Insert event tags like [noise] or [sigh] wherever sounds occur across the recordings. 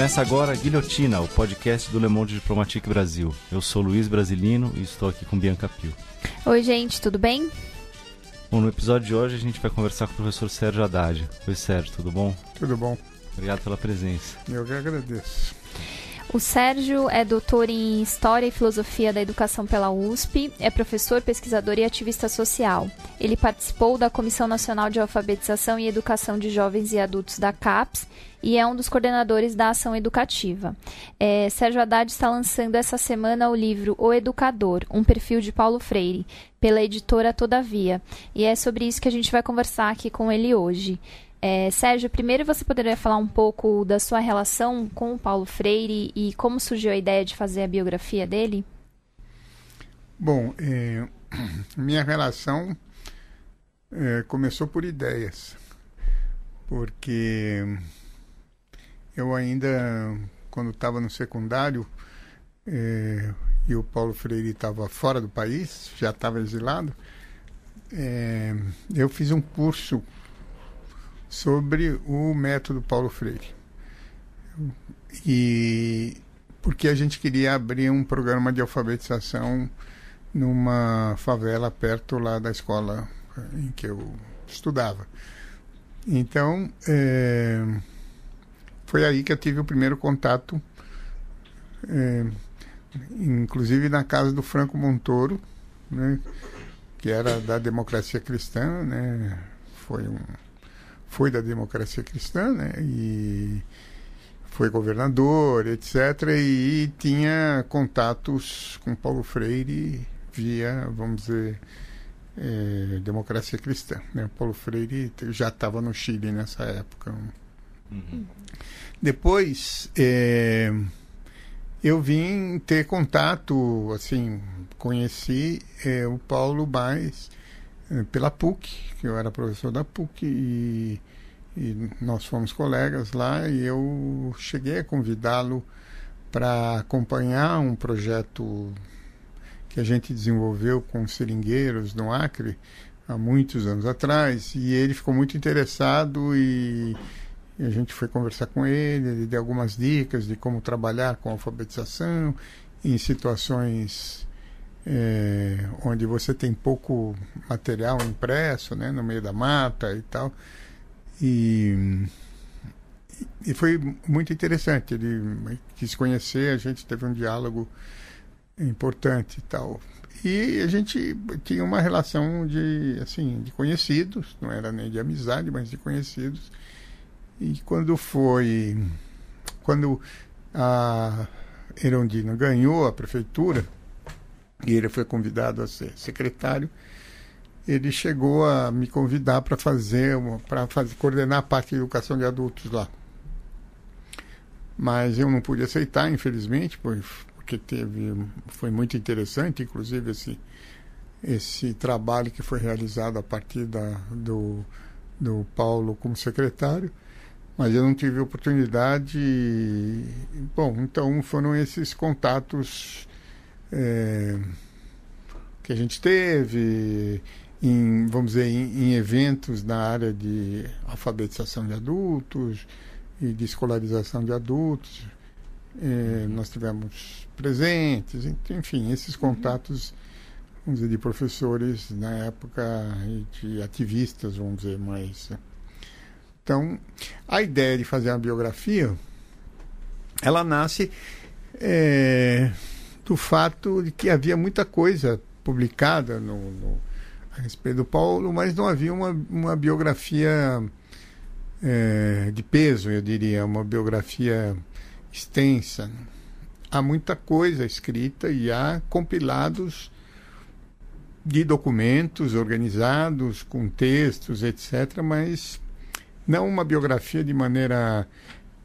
Começa agora a Guilhotina, o podcast do Le Monde Diplomatique Brasil. Eu sou Luiz Brasilino e estou aqui com Bianca Pio. Oi, gente, tudo bem? Bom, no episódio de hoje a gente vai conversar com o professor Sérgio Haddad. Oi, Sérgio, tudo bom? Tudo bom. Obrigado pela presença. Eu que agradeço. O Sérgio é doutor em História e Filosofia da Educação pela USP, é professor, pesquisador e ativista social. Ele participou da Comissão Nacional de Alfabetização e Educação de Jovens e Adultos da CAPES e é um dos coordenadores da ação educativa. É, Sérgio Haddad está lançando essa semana o livro O Educador, um perfil de Paulo Freire, pela editora Todavia. E é sobre isso que a gente vai conversar aqui com ele hoje. É, Sérgio, primeiro você poderia falar um pouco da sua relação com o Paulo Freire e como surgiu a ideia de fazer a biografia dele? Bom, é, [clears throat] minha relação é, começou por ideias, porque eu ainda, quando estava no secundário, é, e o Paulo Freire estava fora do país, já estava exilado, é, eu fiz um curso sobre o método Paulo Freire. E porque a gente queria abrir um programa de alfabetização numa favela perto lá da escola em que eu estudava. Então, é, foi aí que eu tive o primeiro contato, é, inclusive na casa do Franco Montoro, né, que era da democracia cristã, né, foi um foi da democracia cristã, né? E foi governador, etc. E tinha contatos com Paulo Freire via, vamos dizer, é, democracia cristã. Né? Paulo Freire já estava no Chile nessa época. Uhum. Depois, é, eu vim ter contato, assim, conheci é, o Paulo mais pela PUC, que eu era professor da PUC e, e nós fomos colegas lá e eu cheguei a convidá-lo para acompanhar um projeto que a gente desenvolveu com seringueiros no Acre há muitos anos atrás e ele ficou muito interessado e, e a gente foi conversar com ele, ele deu algumas dicas de como trabalhar com alfabetização em situações é, onde você tem pouco material impresso, né, no meio da mata e tal. E, e foi muito interessante. Ele quis conhecer, a gente teve um diálogo importante e tal. E a gente tinha uma relação de, assim, de conhecidos, não era nem de amizade, mas de conhecidos. E quando foi, quando a Erondina ganhou a prefeitura, e ele foi convidado a ser secretário, ele chegou a me convidar para fazer, para coordenar a parte de educação de adultos lá. Mas eu não pude aceitar, infelizmente, porque teve, foi muito interessante, inclusive esse esse trabalho que foi realizado a partir da, do, do Paulo como secretário, mas eu não tive oportunidade. Bom, então foram esses contatos é, que a gente teve, em, vamos dizer, em, em, eventos na área de alfabetização de adultos e de escolarização de adultos. É, nós tivemos presentes, enfim, esses uhum. contatos, vamos dizer, de professores na época e de ativistas, vamos dizer, mais. Então, a ideia de fazer uma biografia, ela nasce é, do fato de que havia muita coisa publicada no, no, a respeito do Paulo, mas não havia uma, uma biografia é, de peso, eu diria, uma biografia extensa. Há muita coisa escrita e há compilados de documentos organizados, com textos, etc., mas não uma biografia de maneira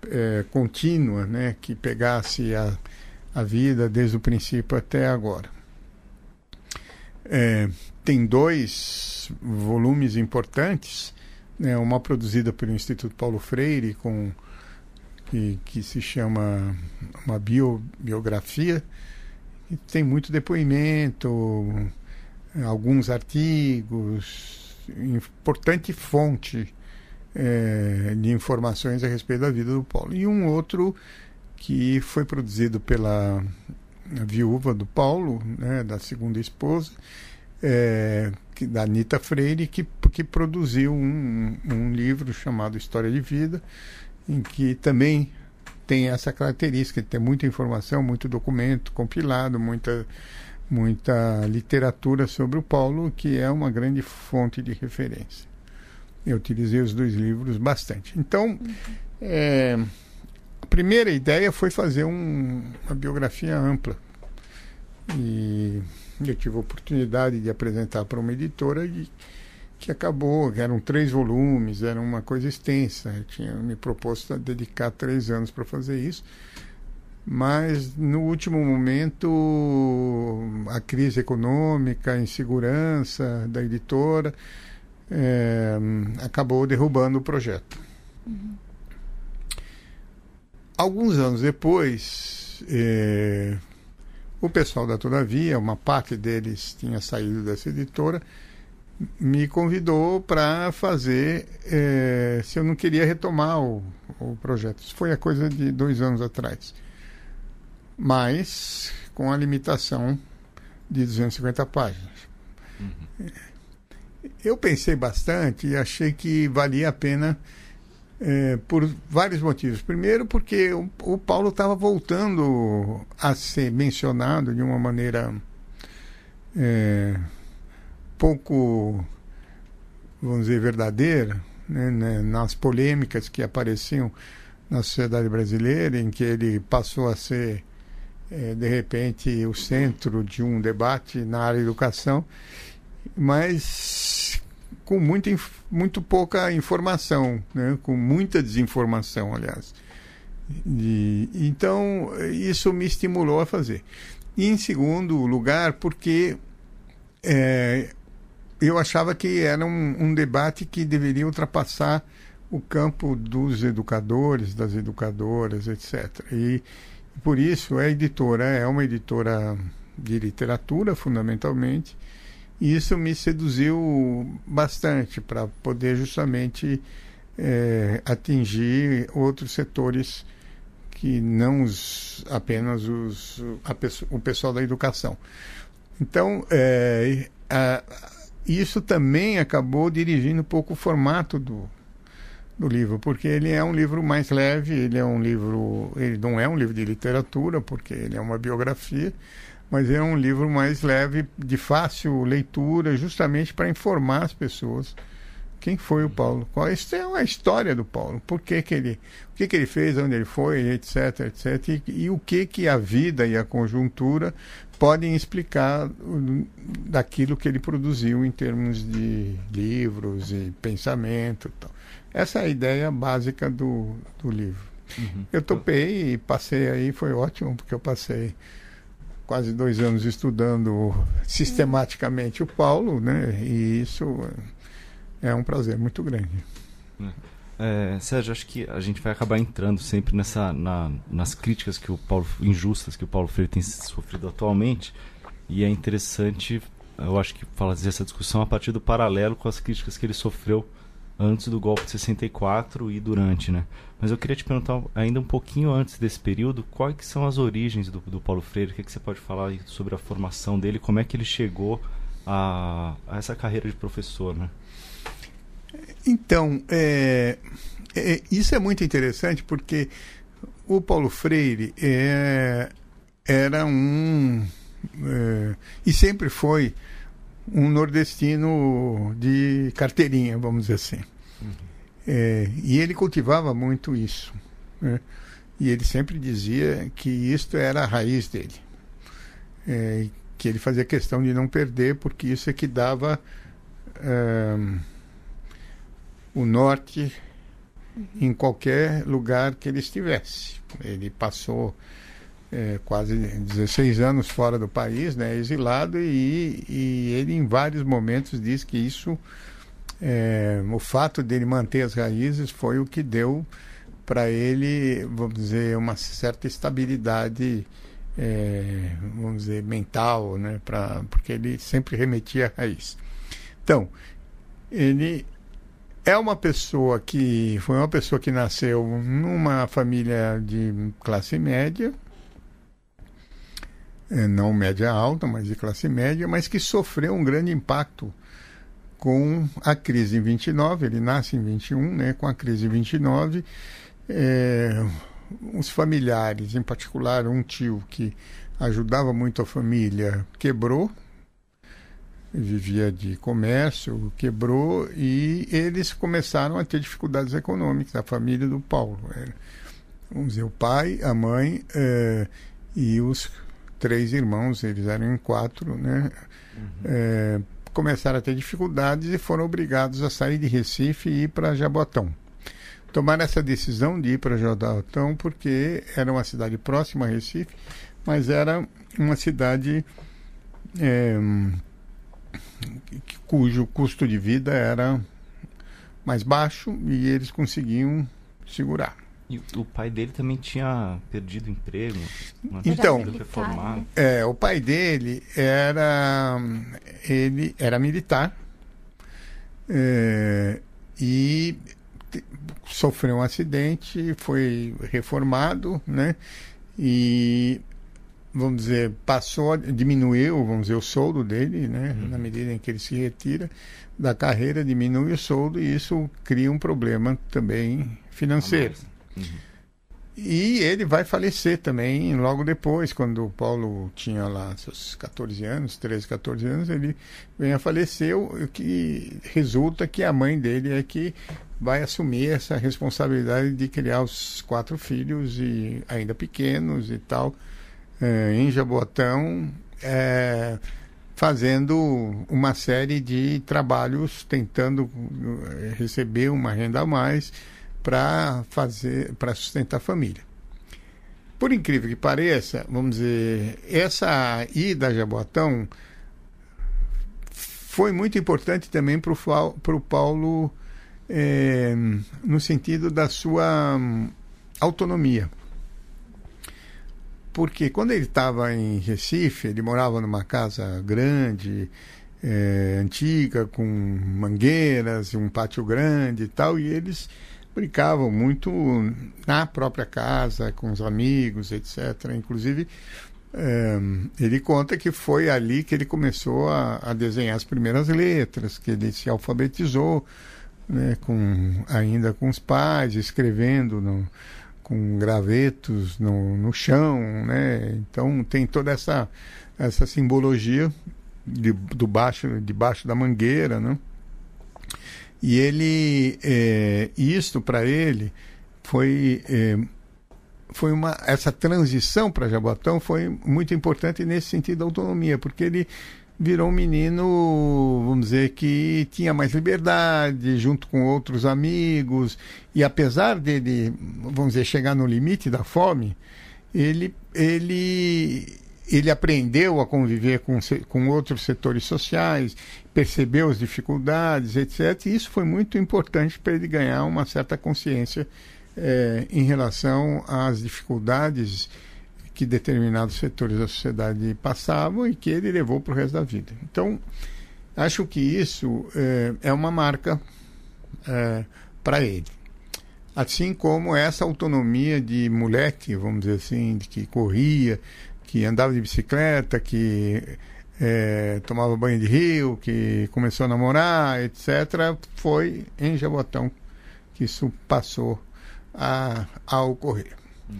é, contínua, né, que pegasse a a vida desde o princípio até agora. É, tem dois volumes importantes, né, uma produzida pelo Instituto Paulo Freire, com, que, que se chama uma bio, biografia, e tem muito depoimento, alguns artigos, importante fonte é, de informações a respeito da vida do Paulo. E um outro que foi produzido pela viúva do Paulo, né, da segunda esposa, é, que, da Anitta Freire, que, que produziu um, um livro chamado História de Vida, em que também tem essa característica de ter muita informação, muito documento compilado, muita, muita literatura sobre o Paulo, que é uma grande fonte de referência. Eu utilizei os dois livros bastante. Então, é, a primeira ideia foi fazer um, uma biografia ampla. E eu tive a oportunidade de apresentar para uma editora e, que acabou, eram três volumes, era uma coisa extensa. Eu tinha me proposto a dedicar três anos para fazer isso. Mas no último momento, a crise econômica, a insegurança da editora é, acabou derrubando o projeto. Uhum. Alguns anos depois, é, o pessoal da Todavia, uma parte deles tinha saído dessa editora, me convidou para fazer é, se eu não queria retomar o, o projeto. Isso foi a coisa de dois anos atrás. Mas com a limitação de 250 páginas. Uhum. Eu pensei bastante e achei que valia a pena é, por vários motivos. Primeiro, porque o, o Paulo estava voltando a ser mencionado de uma maneira é, pouco, vamos dizer, verdadeira, né, né, nas polêmicas que apareciam na sociedade brasileira, em que ele passou a ser, é, de repente, o centro de um debate na área de educação, mas com muito, muito pouca informação, né? com muita desinformação, aliás. E, então, isso me estimulou a fazer. E, em segundo lugar, porque é, eu achava que era um, um, debate que deveria ultrapassar o campo dos educadores, das educadoras, etc. E, por isso, a editora é uma editora de literatura, fundamentalmente, e isso me seduziu bastante para poder justamente é, atingir outros setores que não os, apenas os, a, o pessoal da educação. Então, é, a, isso também acabou dirigindo um pouco o formato do, do livro, porque ele é um livro mais leve, ele é um livro, ele não é um livro de literatura, porque ele é uma biografia, mas é um livro mais leve, de fácil leitura, justamente para informar as pessoas quem foi o Paulo. Qual é uma história do Paulo. Por que, que ele, o que, que ele fez, onde ele foi, etc, etc, e, e o que que a vida e a conjuntura podem explicar daquilo que ele produziu em termos de livros e pensamento. Então. Essa é a ideia básica do, do livro. Uhum. Eu topei e passei aí, foi ótimo, porque eu passei quase dois anos estudando sistematicamente o Paulo, né? E isso é um prazer muito grande. É, Sérgio, acho que a gente vai acabar entrando sempre nessa na, nas críticas que o Paulo injustas que o Paulo Freire tem sofrido atualmente e é interessante, eu acho que fazer essa discussão a partir do paralelo com as críticas que ele sofreu antes do golpe de 64 e durante, né? Mas eu queria te perguntar ainda um pouquinho antes desse período, quais são as origens do, do Paulo Freire? O que, que você pode falar sobre a formação dele? Como é que ele chegou a, a essa carreira de professor, né? Então, é, é, isso é muito interessante porque o Paulo Freire é, era um é, e sempre foi um nordestino de carteirinha, vamos dizer assim. Uhum. É, e ele cultivava muito isso. Né? E ele sempre dizia que isto era a raiz dele. É, que ele fazia questão de não perder, porque isso é que dava é, o norte uhum. em qualquer lugar que ele estivesse. Ele passou é, quase 16 anos fora do país, né, exilado, e, e ele em vários momentos diz que isso, é, o fato dele manter as raízes foi o que deu para ele, vamos dizer, uma certa estabilidade, é, vamos dizer, mental, né, pra, porque ele sempre remetia à raiz. Então, ele é uma pessoa que foi uma pessoa que nasceu numa família de classe média, não média alta, mas de classe média, mas que sofreu um grande impacto com a crise em 29, ele nasce em 21, né, com a crise em 29, é, os familiares, em particular um tio que ajudava muito a família, quebrou, vivia de comércio, quebrou e eles começaram a ter dificuldades econômicas, a família do Paulo. Era, vamos dizer, o pai, a mãe é, e os três irmãos, eles eram em quatro, né? Uhum. É, começaram a ter dificuldades e foram obrigados a sair de Recife e ir para Jabotão. Tomaram essa decisão de ir para Jabotão porque era uma cidade próxima a Recife, mas era uma cidade é, cujo custo de vida era mais baixo e eles conseguiam segurar. E o pai dele também tinha perdido emprego. Então, militar, né? é, o pai dele era ele era militar é, e sofreu um acidente, foi reformado, né? E vamos dizer passou, diminuiu, vamos dizer, o soldo dele, né? Uhum. Na medida em que ele se retira da carreira, diminui o soldo e isso cria um problema também financeiro. Uhum. E ele vai falecer também logo depois, quando o Paulo tinha lá seus 14 anos, 13, 14 anos, ele vem a falecer, o que resulta que a mãe dele é que vai assumir essa responsabilidade de criar os quatro filhos e ainda pequenos e tal, é, em Jabotão, é, fazendo uma série de trabalhos, tentando eh, receber uma renda a mais para fazer para sustentar a família. Por incrível que pareça, vamos dizer, essa ida a Jabotão foi muito importante também para o Paulo é, no sentido da sua hum, autonomia. Porque quando ele estava em Recife, ele morava numa casa grande, é, antiga, com mangueiras, um pátio grande e tal, e eles brincavam muito na própria casa, com os amigos, etc. Inclusive, é, ele conta que foi ali que ele começou a, a, desenhar as primeiras letras, que ele se alfabetizou, né, com, ainda com os pais, escrevendo no, com gravetos no, no chão, né? Então tem toda essa, essa simbologia de, do baixo, debaixo da mangueira, né? E ele, é, isto para ele foi, é, foi uma, essa transição para Jabotão foi muito importante nesse sentido da autonomia, porque ele virou um menino, vamos dizer, que tinha mais liberdade, junto com outros amigos, e apesar dele, vamos dizer, chegar no limite da fome, ele, ele, ele aprendeu a conviver com, com outros setores sociais, percebeu as dificuldades, etc. E isso foi muito importante para ele ganhar uma certa consciência é, em relação às dificuldades que determinados setores da sociedade passavam e que ele levou para o resto da vida. Então, acho que isso é, é uma marca é, para ele. Assim como essa autonomia de moleque, vamos dizer assim, de que corria, que andava de bicicleta, que é, tomava banho de rio, que começou a namorar, etc., foi em Jabotão que isso passou a, a ocorrer. Uhum.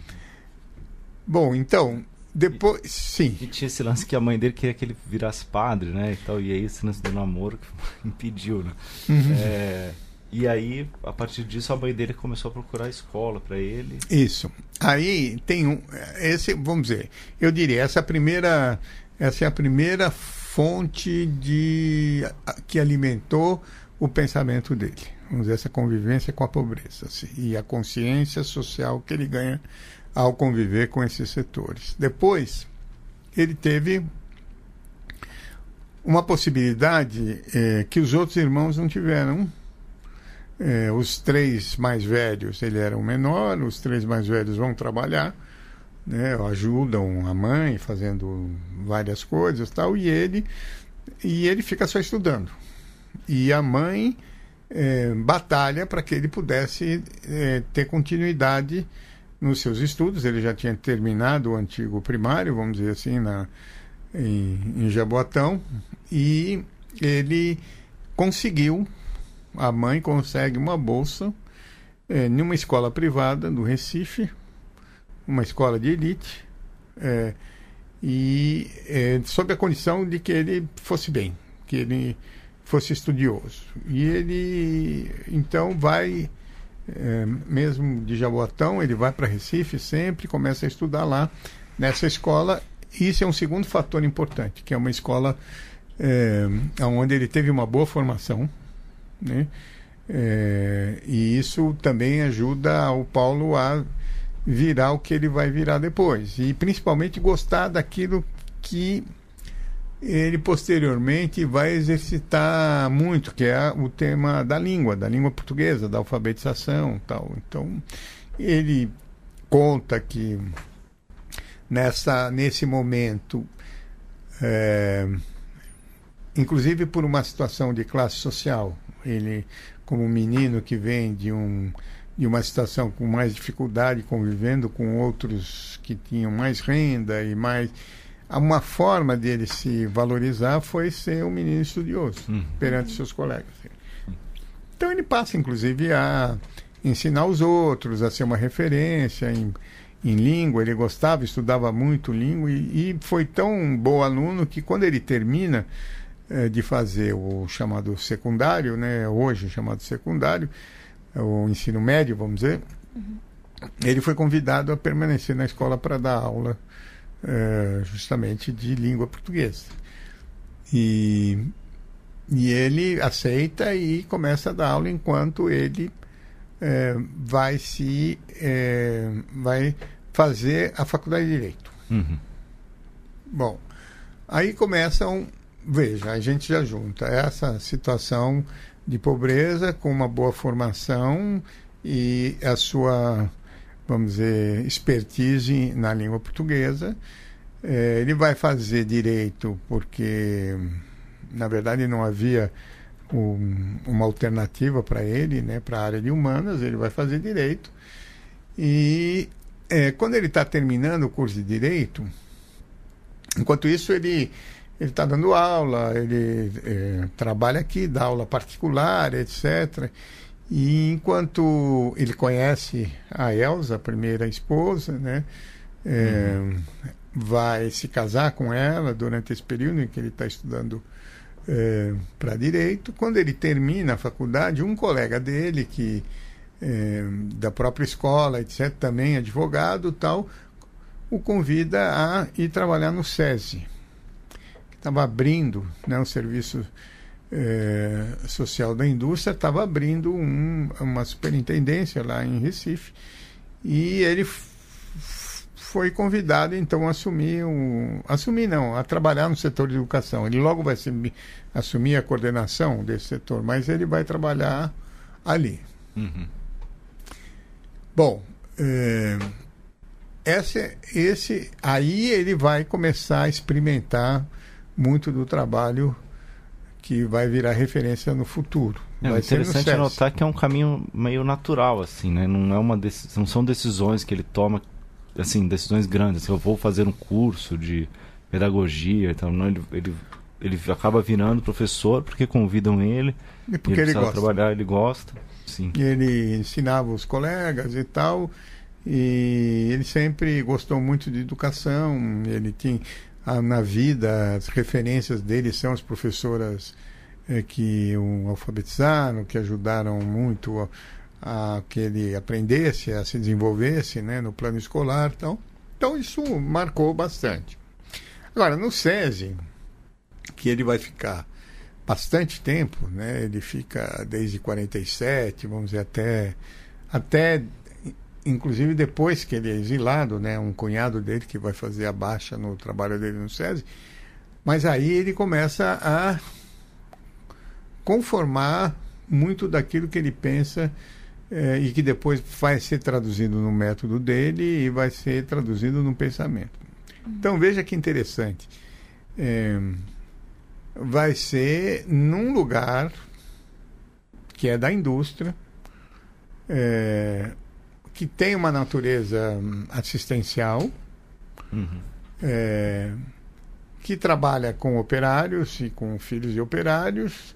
Bom, então, depois. E, sim. E tinha esse lance que a mãe dele queria que ele virasse padre, né? E, tal, e aí esse lance do namoro que [laughs] impediu, né? Uhum. É, e aí, a partir disso, a mãe dele começou a procurar escola para ele. Isso. Aí tem um. Esse, vamos dizer, eu diria, essa primeira. Essa é a primeira fonte de que alimentou o pensamento dele. Vamos dizer, essa convivência com a pobreza assim, e a consciência social que ele ganha ao conviver com esses setores. Depois, ele teve uma possibilidade é, que os outros irmãos não tiveram é, os três mais velhos, ele era o menor, os três mais velhos vão trabalhar, né, ajudam a mãe fazendo várias coisas tal, e ele, e ele fica só estudando. E a mãe é, batalha para que ele pudesse é, ter continuidade nos seus estudos. Ele já tinha terminado o antigo primário, vamos dizer assim, na, em, em Jaboatão, e ele conseguiu, a mãe consegue uma bolsa é, em uma escola privada do Recife, uma escola de elite, é, e é, sob a condição de que ele fosse bem, que ele fosse estudioso. E ele então vai, é, mesmo de Jaboatão, ele vai para Recife sempre, começa a estudar lá nessa escola. Isso é um segundo fator importante, que é uma escola é, onde ele teve uma boa formação, né? É, e isso também ajuda o Paulo a virar o que ele vai virar depois. E principalmente gostar daquilo que ele posteriormente vai exercitar muito, que é o tema da língua, da língua portuguesa, da alfabetização tal. Então, ele conta que nessa, nesse momento, é, inclusive por uma situação de classe social, ele, como um menino que vem de um de uma situação com mais dificuldade, convivendo com outros que tinham mais renda e mais uma forma dele se valorizar foi ser um menino estudioso uhum. perante seus colegas. Então ele passa, inclusive, a ensinar os outros, a ser uma referência em, em língua. Ele gostava, estudava muito língua e, e foi tão bom aluno que quando ele termina eh, de fazer o chamado secundário, né, hoje chamado secundário, o ensino médio, vamos dizer, uhum. ele foi convidado a permanecer na escola para dar aula é, justamente de língua portuguesa. E, e ele aceita e começa a dar aula enquanto ele é, vai se é, vai fazer a faculdade de direito. Uhum. Bom, aí começam, veja, a gente já junta essa situação de pobreza com uma boa formação e a sua vamos dizer, expertise na língua portuguesa. É, ele vai fazer direito porque, na verdade, não havia um, uma alternativa para ele, né, para a área de humanas. Ele vai fazer direito. E é, quando ele está terminando o curso de direito, enquanto isso, ele ele está dando aula, ele é, trabalha aqui, dá aula particular, etc. E enquanto ele conhece a Elsa, a primeira esposa, né, é, uhum. vai se casar com ela durante esse período em que ele está estudando é, para direito. Quando ele termina a faculdade, um colega dele que é, da própria escola, etc., também advogado, tal, o convida a ir trabalhar no SESI, estava abrindo né, um serviço é, social da indústria estava abrindo um, uma superintendência lá em Recife e ele foi convidado então a assumir um, assumir não a trabalhar no setor de educação ele logo vai assumir, assumir a coordenação desse setor mas ele vai trabalhar ali uhum. bom é, esse, esse aí ele vai começar a experimentar muito do trabalho que vai virar referência no futuro. É vai interessante notar que é um caminho meio natural, assim, né? Não é uma não são decisões que ele toma, assim, decisões grandes. Assim, eu vou fazer um curso de pedagogia, então não, ele, ele, ele acaba virando professor porque convidam ele. E porque ele, ele gosta. trabalhar, ele gosta. Sim. E ele ensinava os colegas e tal. E ele sempre gostou muito de educação. Ele tinha na vida, as referências dele são as professoras é, que o alfabetizaram, que ajudaram muito a, a, que ele aprendesse, a se desenvolvesse né, no plano escolar. Então, então, isso marcou bastante. Agora, no SESI, que ele vai ficar bastante tempo, né, ele fica desde 47, vamos dizer, até, até inclusive depois que ele é exilado, né, um cunhado dele que vai fazer a baixa no trabalho dele no SESI, mas aí ele começa a conformar muito daquilo que ele pensa eh, e que depois vai ser traduzido no método dele e vai ser traduzido no pensamento. Então veja que interessante. É, vai ser num lugar que é da indústria, é, que tem uma natureza hum, assistencial, Uhum. é, que trabalha com operários e com filhos de operários,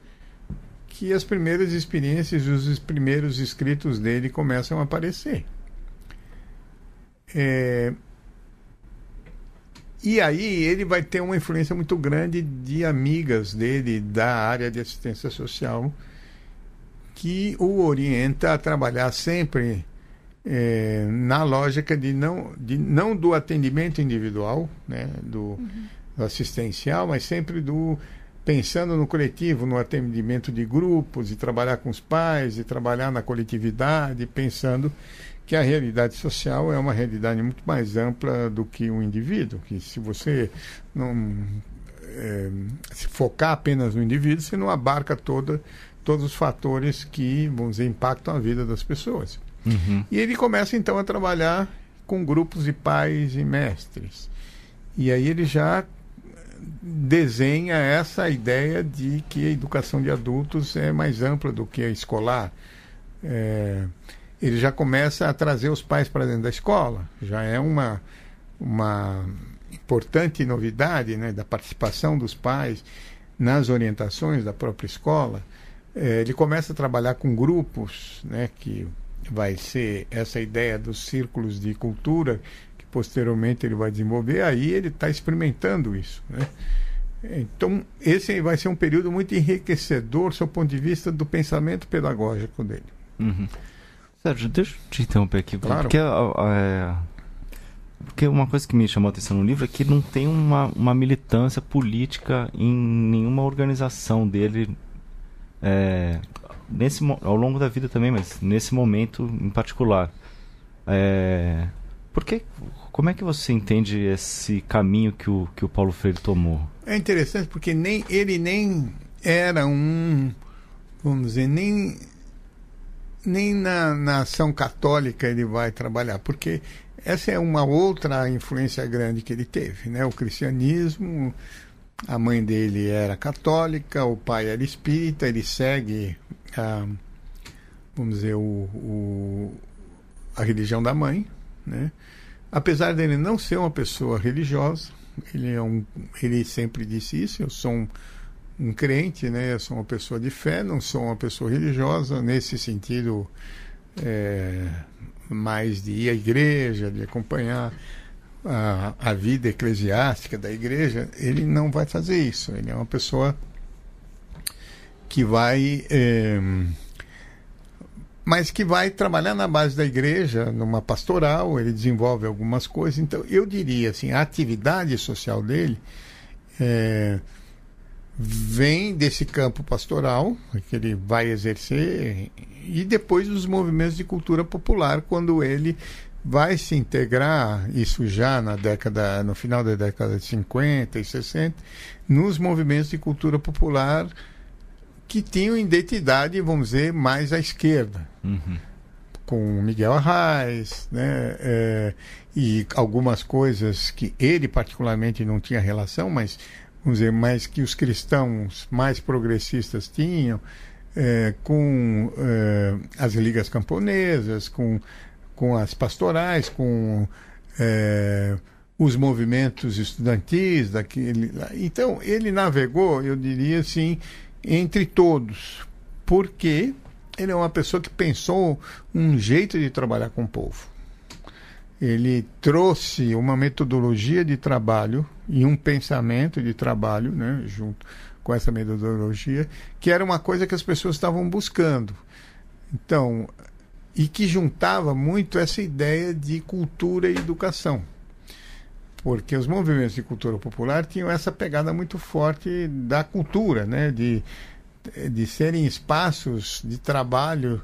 que as primeiras experiências, os primeiros escritos dele começam a aparecer. É, e aí ele vai ter uma influência muito grande de amigas dele da área de assistência social que o orienta a trabalhar sempre é, na lógica de não, de não do atendimento individual, né, do, do assistencial, mas sempre do pensando no coletivo, no atendimento de grupos, de trabalhar com os pais, de trabalhar na coletividade, pensando que a realidade social é uma realidade muito mais ampla do que o indivíduo, que se você não é, se focar apenas no indivíduo, você não abarca toda, todos os fatores que, vamos dizer, impactam a vida das pessoas. Uhum. E ele começa então a trabalhar com grupos de pais e mestres. E aí ele já desenha essa ideia de que a educação de adultos é mais ampla do que a escolar. É, ele já começa a trazer os pais para dentro da escola. Já é uma, uma importante novidade né, da participação dos pais nas orientações da própria escola. É, ele começa a trabalhar com grupos, né, que vai ser essa ideia dos círculos de cultura que posteriormente ele vai desenvolver. Aí ele está experimentando isso, né? Então, esse vai ser um período muito enriquecedor do ponto de vista do pensamento pedagógico dele. Uhum. Sérgio, deixa eu te interromper aqui. Claro. Porque, é, porque uma coisa que me chamou a atenção no livro é que não tem uma, uma militância política em nenhuma organização dele. É, nesse, ao longo da vida também, mas nesse momento em particular. É, por que, como é que você entende esse caminho que o, que o Paulo Freire tomou? É interessante porque nem ele nem era um, vamos dizer, nem nem na, na ação católica ele vai trabalhar, porque essa é uma outra influência grande que ele teve, né? O cristianismo, a mãe dele era católica, o pai era espírita, ele segue a, vamos dizer, o, o- a religião da mãe, né? Apesar dele não ser uma pessoa religiosa, ele é um, ele sempre disse isso, eu sou um, um crente, né? Eu sou uma pessoa de fé, não sou uma pessoa religiosa nesse sentido é, mais de ir à igreja, de acompanhar a, a vida eclesiástica da igreja. Ele não vai fazer isso. Ele é uma pessoa que vai é, mas que vai trabalhar na base da igreja, numa pastoral, ele desenvolve algumas coisas. Então, eu diria assim, a atividade social dele é, vem desse campo pastoral, que ele vai exercer, e depois dos movimentos de cultura popular, quando ele vai se integrar, isso já na década, no final da década de 50 e 60, nos movimentos de cultura popular que tinham identidade, vamos dizer, mais à esquerda Uhum. com Miguel Arraes, né? é, e algumas coisas que ele particularmente não tinha relação, mas vamos dizer, mais que os cristãos mais progressistas tinham, é, com é, as ligas camponesas, com, com as pastorais, com é, os movimentos estudantis daquele. Então ele navegou, eu diria assim, entre todos, porque ele é uma pessoa que pensou um jeito de trabalhar com o povo. Ele trouxe uma metodologia de trabalho e um pensamento de trabalho, né, junto com essa metodologia, que era uma coisa que as pessoas estavam buscando. Então, e que juntava muito essa ideia de cultura e educação. Porque os movimentos de cultura popular tinham essa pegada muito forte da cultura, né, de de serem espaços de trabalho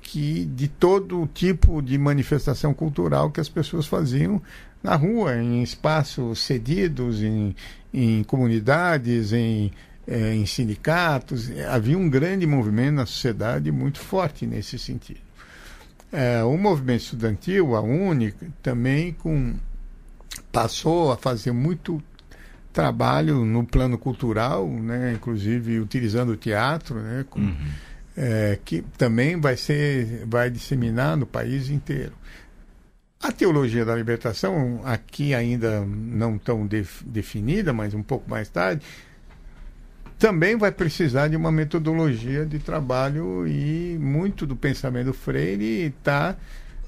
que de todo tipo de manifestação cultural que as pessoas faziam na rua, em espaços cedidos, em, em comunidades, em, eh, em sindicatos. Havia um grande movimento na sociedade muito forte nesse sentido. Eh, o movimento estudantil, a UNI, também com, passou a fazer muito trabalho no plano cultural, né, inclusive utilizando o teatro, né, com, Uhum. é, que também vai ser, vai disseminar no país inteiro. A teologia da libertação, aqui ainda não tão def, definida, mas um pouco mais tarde, também vai precisar de uma metodologia de trabalho e muito do pensamento Freire está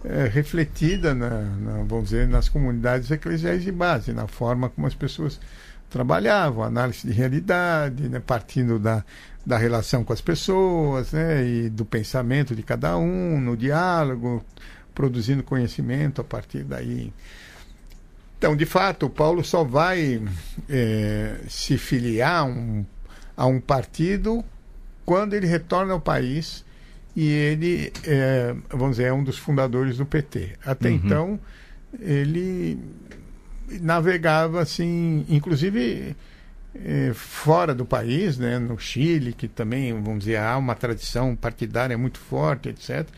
é, refletida, na, na, vamos dizer, nas comunidades eclesiais de base, na forma como as pessoas trabalhavam, análise de realidade, né, partindo da, da relação com as pessoas, né, e do pensamento de cada um, no diálogo, produzindo conhecimento a partir daí. Então, de fato, Paulo só vai é, se filiar um, a um partido quando ele retorna ao país e ele, é, vamos dizer, é um dos fundadores do PT. Até uhum. então, ele navegava assim, inclusive é, fora do país, né, no Chile, que também, vamos dizer, há uma tradição partidária muito forte, etc.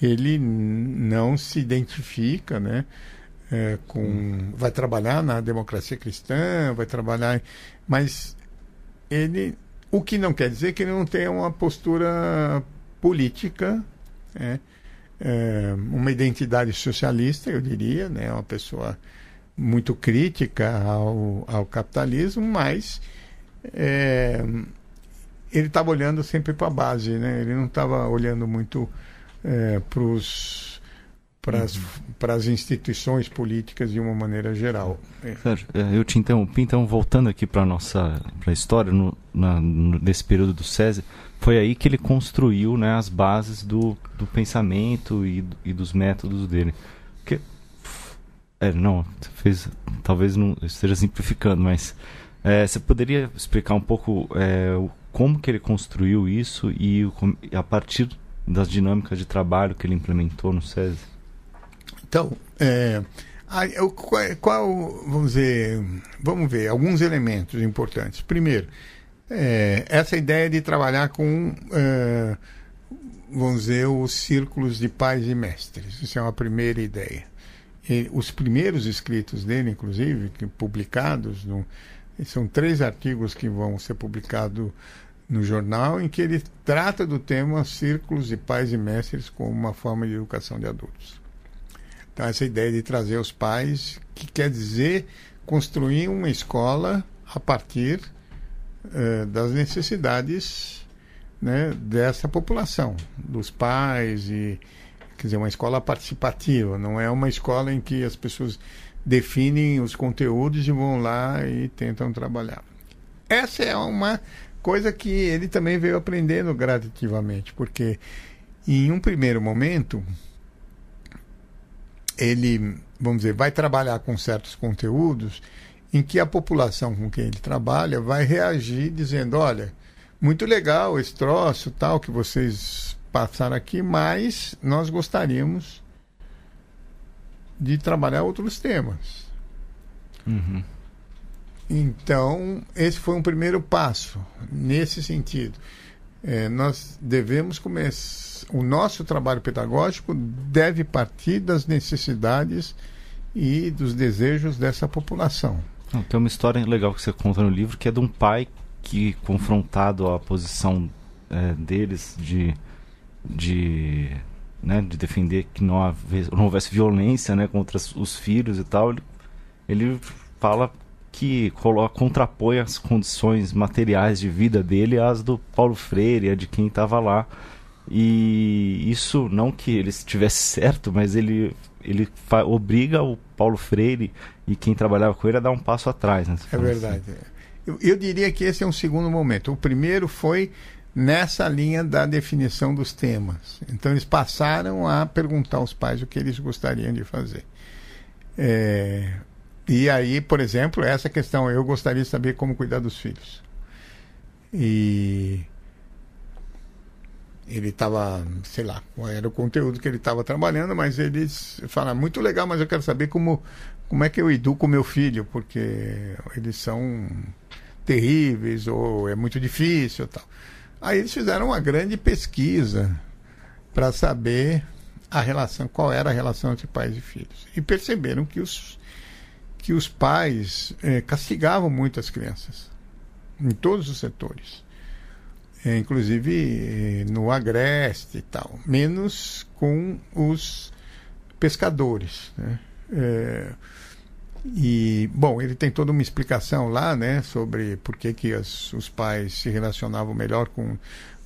Ele não se identifica, né, é, com, vai trabalhar na democracia cristã, vai trabalhar, mas ele, o que não quer dizer que ele não tenha uma postura política, né, é, uma identidade socialista, eu diria, né, uma pessoa muito crítica ao, ao capitalismo, mas é, ele estava olhando sempre para a base, né? Ele não estava olhando muito é, para as uhum. instituições políticas de uma maneira geral. Sérgio, é, eu te interrompi, então voltando aqui para a nossa pra história, no, na, no, nesse período do César, foi aí que ele construiu né, as bases do, do pensamento e, e dos métodos dele. Porque é, não, fez, talvez não esteja simplificando, mas é, você poderia explicar um pouco é, como que ele construiu isso e a partir das dinâmicas de trabalho que ele implementou no SESI? Então, é, qual, vamos dizer, vamos ver alguns elementos importantes. Primeiro, é, essa ideia de trabalhar com, é, vamos dizer, os círculos de pais e mestres. Isso é uma primeira ideia os primeiros escritos dele, inclusive, que, publicados, no, são três artigos que vão ser publicados no jornal, em que ele trata do tema círculos de pais e mestres como uma forma de educação de adultos. Então, essa ideia de trazer os pais, que quer dizer construir uma escola a partir uh, das necessidades né, dessa população, dos pais e Quer dizer, uma escola participativa, não é uma escola em que as pessoas definem os conteúdos e vão lá e tentam trabalhar. Essa é uma coisa que ele também veio aprendendo gradativamente, porque em um primeiro momento ele, vamos dizer, vai trabalhar com certos conteúdos em que a população com quem ele trabalha vai reagir dizendo, olha, muito legal esse troço, tal que vocês passar aqui, mas nós gostaríamos de trabalhar outros temas. Uhum. Então, esse foi um primeiro passo nesse sentido. É, nós devemos começar. O nosso trabalho pedagógico deve partir das necessidades e dos desejos dessa população. Tem uma história legal que você conta no livro que é de um pai que, confrontado à posição é, deles de de, né, de defender que não, não houvesse violência né, contra os filhos e tal, ele, ele fala que coloca, contrapõe as condições materiais de vida dele às do Paulo Freire, a de quem estava lá. E isso não que ele estivesse certo, mas ele, ele obriga o Paulo Freire e quem trabalhava com ele a dar um passo atrás. Né, é verdade. Assim. Eu, eu diria que esse é um segundo momento. O primeiro foi nessa linha da definição dos temas. Então eles passaram a perguntar aos pais o que eles gostariam de fazer. É, e aí, por exemplo, essa questão, eu gostaria de saber como cuidar dos filhos. E ele estava, sei lá, qual era o conteúdo que ele estava trabalhando, mas eles falaram, muito legal, mas eu quero saber como, como é que eu educo meu filho, porque eles são terríveis, ou é muito difícil tal. Aí eles fizeram uma grande pesquisa para saber a relação, qual era a relação entre pais e filhos. E perceberam que os, que os pais eh, castigavam muito as crianças, em todos os setores. é, inclusive no Agreste e tal, menos com os pescadores. Né? É, e, bom, ele tem toda uma explicação lá, né, sobre por que, que as, os pais se relacionavam melhor com,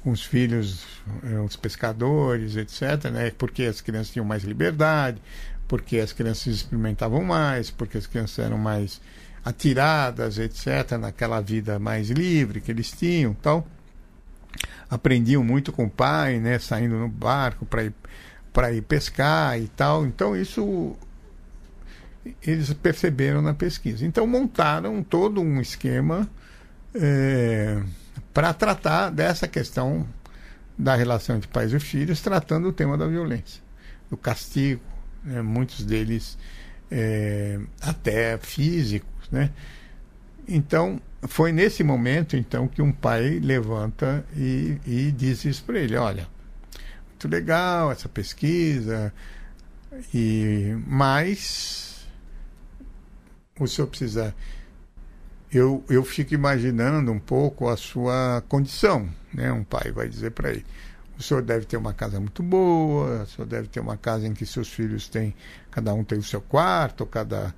com os filhos, eh, os pescadores, etc., né, porque as crianças tinham mais liberdade, porque as crianças experimentavam mais, porque as crianças eram mais atiradas, etc., naquela vida mais livre que eles tinham tal. Aprendiam muito com o pai, né, saindo no barco para ir, ir pescar e tal. Então, isso eles perceberam na pesquisa. Então montaram todo um esquema é, para tratar dessa questão da relação entre pais e filhos, tratando o tema da violência, do castigo, né? muitos deles é, até físicos, né? Então foi nesse momento então que um pai levanta e, e diz isso para ele, olha, muito legal essa pesquisa, e mas o senhor precisa. Eu, eu fico imaginando um pouco a sua condição, né? Um pai vai dizer para ele: o senhor deve ter uma casa muito boa, o senhor deve ter uma casa em que seus filhos têm, cada um tem o seu quarto, cada,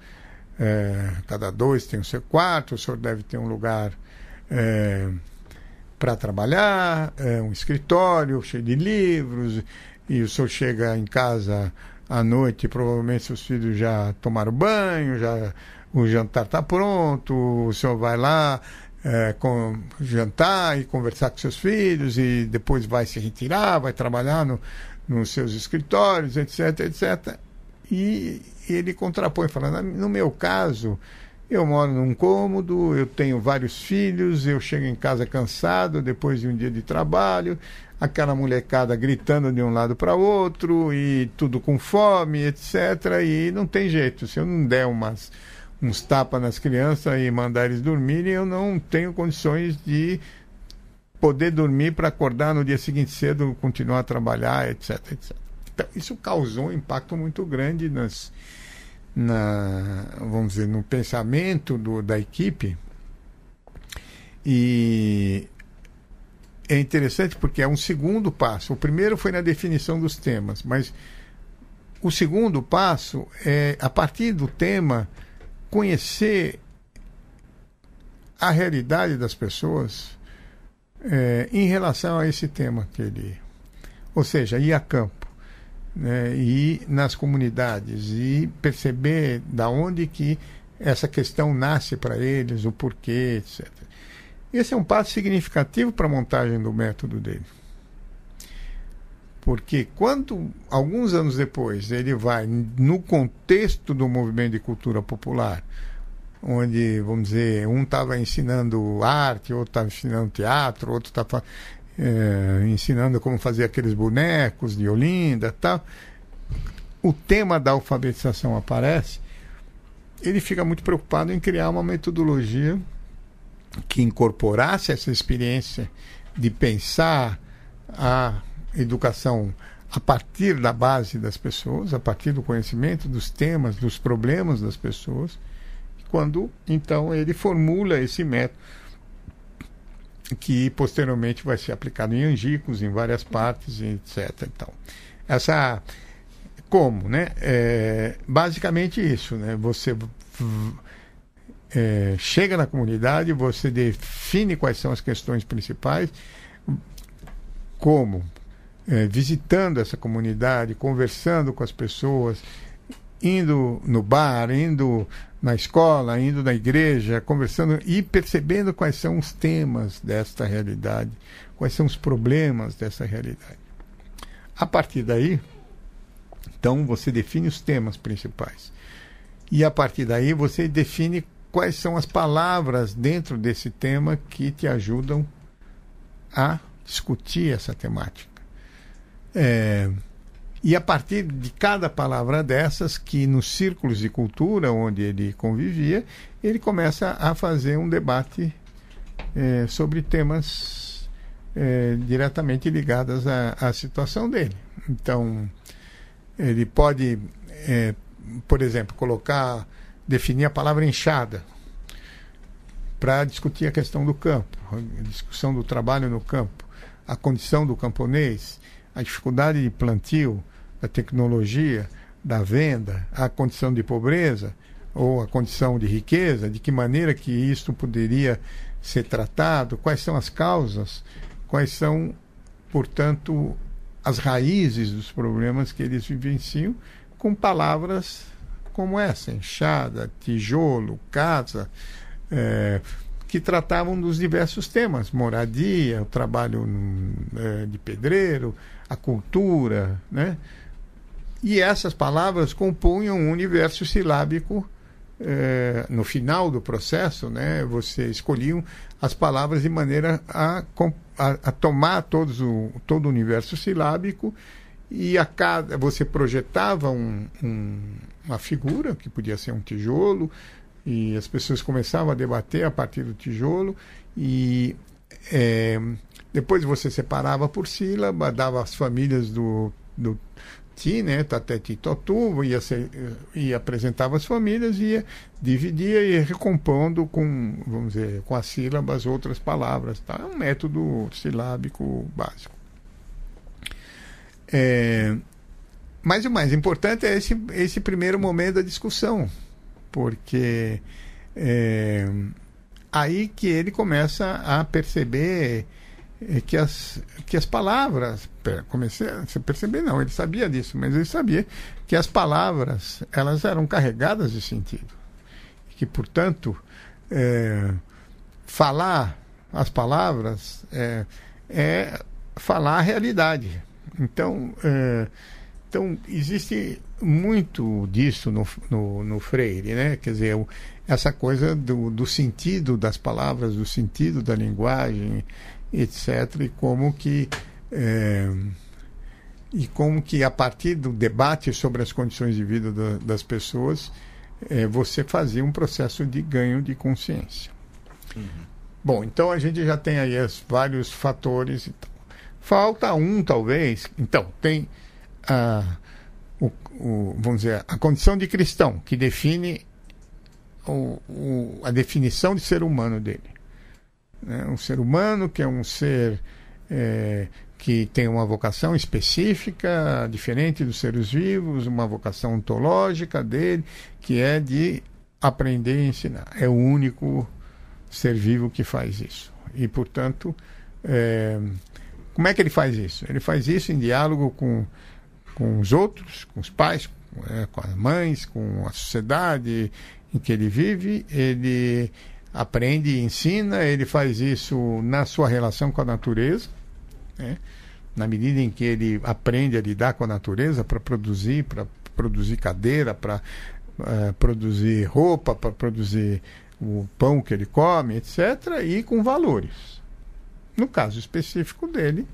é, cada dois tem o seu quarto, o senhor deve ter um lugar é, para trabalhar, é, um escritório cheio de livros, e o senhor chega em casa à noite, provavelmente seus filhos já tomaram banho, já o jantar está pronto, o senhor vai lá é, com, jantar e conversar com seus filhos e depois vai se retirar, vai trabalhar no, nos seus escritórios, etc, etc. E, ele contrapõe, falando, no meu caso, eu moro num cômodo, eu tenho vários filhos, eu chego em casa cansado depois de um dia de trabalho, aquela molecada gritando de um lado para outro e tudo com fome, etc. E não tem jeito, se eu não der umas uns tapas nas crianças e mandar eles dormirem, eu não tenho condições de poder dormir para acordar no dia seguinte cedo, continuar a trabalhar, etc, etc. Então, isso causou um impacto muito grande nas, na, vamos dizer, no pensamento do, da equipe. E é interessante porque é um segundo passo. O primeiro foi na definição dos temas, mas o segundo passo é, a partir do tema, conhecer a realidade das pessoas é, em relação a esse tema que ele. Ou seja, ir a campo, né, ir nas comunidades e perceber da onde que essa questão nasce para eles, o porquê, etc. Esse é um passo significativo para a montagem do método dele. Porque quando, alguns anos depois, ele vai no contexto do movimento de cultura popular, onde, vamos dizer, um estava ensinando arte, outro estava ensinando teatro, outro estava é, ensinando como fazer aqueles bonecos de Olinda tal. O tema da alfabetização aparece, ele fica muito preocupado em criar uma metodologia que incorporasse essa experiência de pensar a educação a partir da base das pessoas, a partir do conhecimento dos temas, dos problemas das pessoas, quando então ele formula esse método que posteriormente vai ser aplicado em angicos, em várias partes, etc. Então, essa como, né? É, basicamente isso, né? Você é, chega na comunidade, você define quais são as questões principais, como é, visitando essa comunidade, conversando com as pessoas, indo no bar, indo na escola, indo na igreja, conversando e percebendo quais são os temas desta realidade, quais são os problemas dessa realidade. A partir daí, então você define os temas principais. E a partir daí você define quais são as palavras dentro desse tema que te ajudam a discutir essa temática. É, e a partir de cada palavra dessas, que nos círculos de cultura onde ele convivia, ele começa a fazer um debate é, sobre temas é, diretamente ligados à, à, situação dele. Então, ele pode, é, por exemplo, colocar, definir a palavra enxada para discutir a questão do campo, a discussão do trabalho no campo a condição do camponês, a dificuldade de plantio, da tecnologia, da venda, a condição de pobreza ou a condição de riqueza, de que maneira que isto poderia ser tratado, quais são as causas, quais são, portanto, as raízes dos problemas que eles vivenciam com palavras como essa, enxada, tijolo, casa, é, que tratavam dos diversos temas, moradia, o trabalho é, de pedreiro, a cultura, né? E essas palavras compunham um universo silábico é, no final do processo, né? Você escolhiam as palavras de maneira a, a, a tomar todos o, todo o universo silábico e a cada você projetava um, um, uma figura que podia ser um tijolo e as pessoas começavam a debater a partir do tijolo e é, depois você separava por sílaba dava as famílias do, do ti, né, tateti totu, ia, ser, ia apresentava as famílias, ia dividia e ia recompondo com, vamos dizer, com as sílabas outras palavras, tá? É um método silábico básico. É, mas o mais importante é esse, esse primeiro momento da discussão, porque é aí que ele começa a perceber é que as, que as palavras, comecei a perceber, não, ele sabia disso, mas ele sabia que as palavras, elas eram carregadas de sentido. Que, portanto, é, falar as palavras é, é, falar a realidade. Então, é, então existe muito disso no, no, no, Freire, né? Quer dizer, essa coisa do, do sentido das palavras, do sentido da linguagem, etc. E como que é, e como que a partir do debate sobre as condições de vida da, das pessoas é, você fazia um processo de ganho de consciência. Uhum. Bom, então a gente já tem aí as, vários fatores. Então. Falta um, talvez. Então, tem a, o, vamos dizer, a condição de cristão, que define o, o, a definição de ser humano dele. Né? Um ser humano que é um ser é, que tem uma vocação específica, diferente dos seres vivos, uma vocação ontológica dele, que é de aprender e ensinar. É o único ser vivo que faz isso. E, portanto, é, como é que ele faz isso? Ele faz isso em diálogo com, com os outros, com os pais, com, é, com as mães, com a sociedade em que ele vive. Ele aprende e ensina, ele faz isso na sua relação com a natureza, né? na medida em que ele aprende a lidar com a natureza para produzir, para produzir cadeira, para uh, produzir roupa, para produzir o pão que ele come, etc., e com valores. No caso específico dele,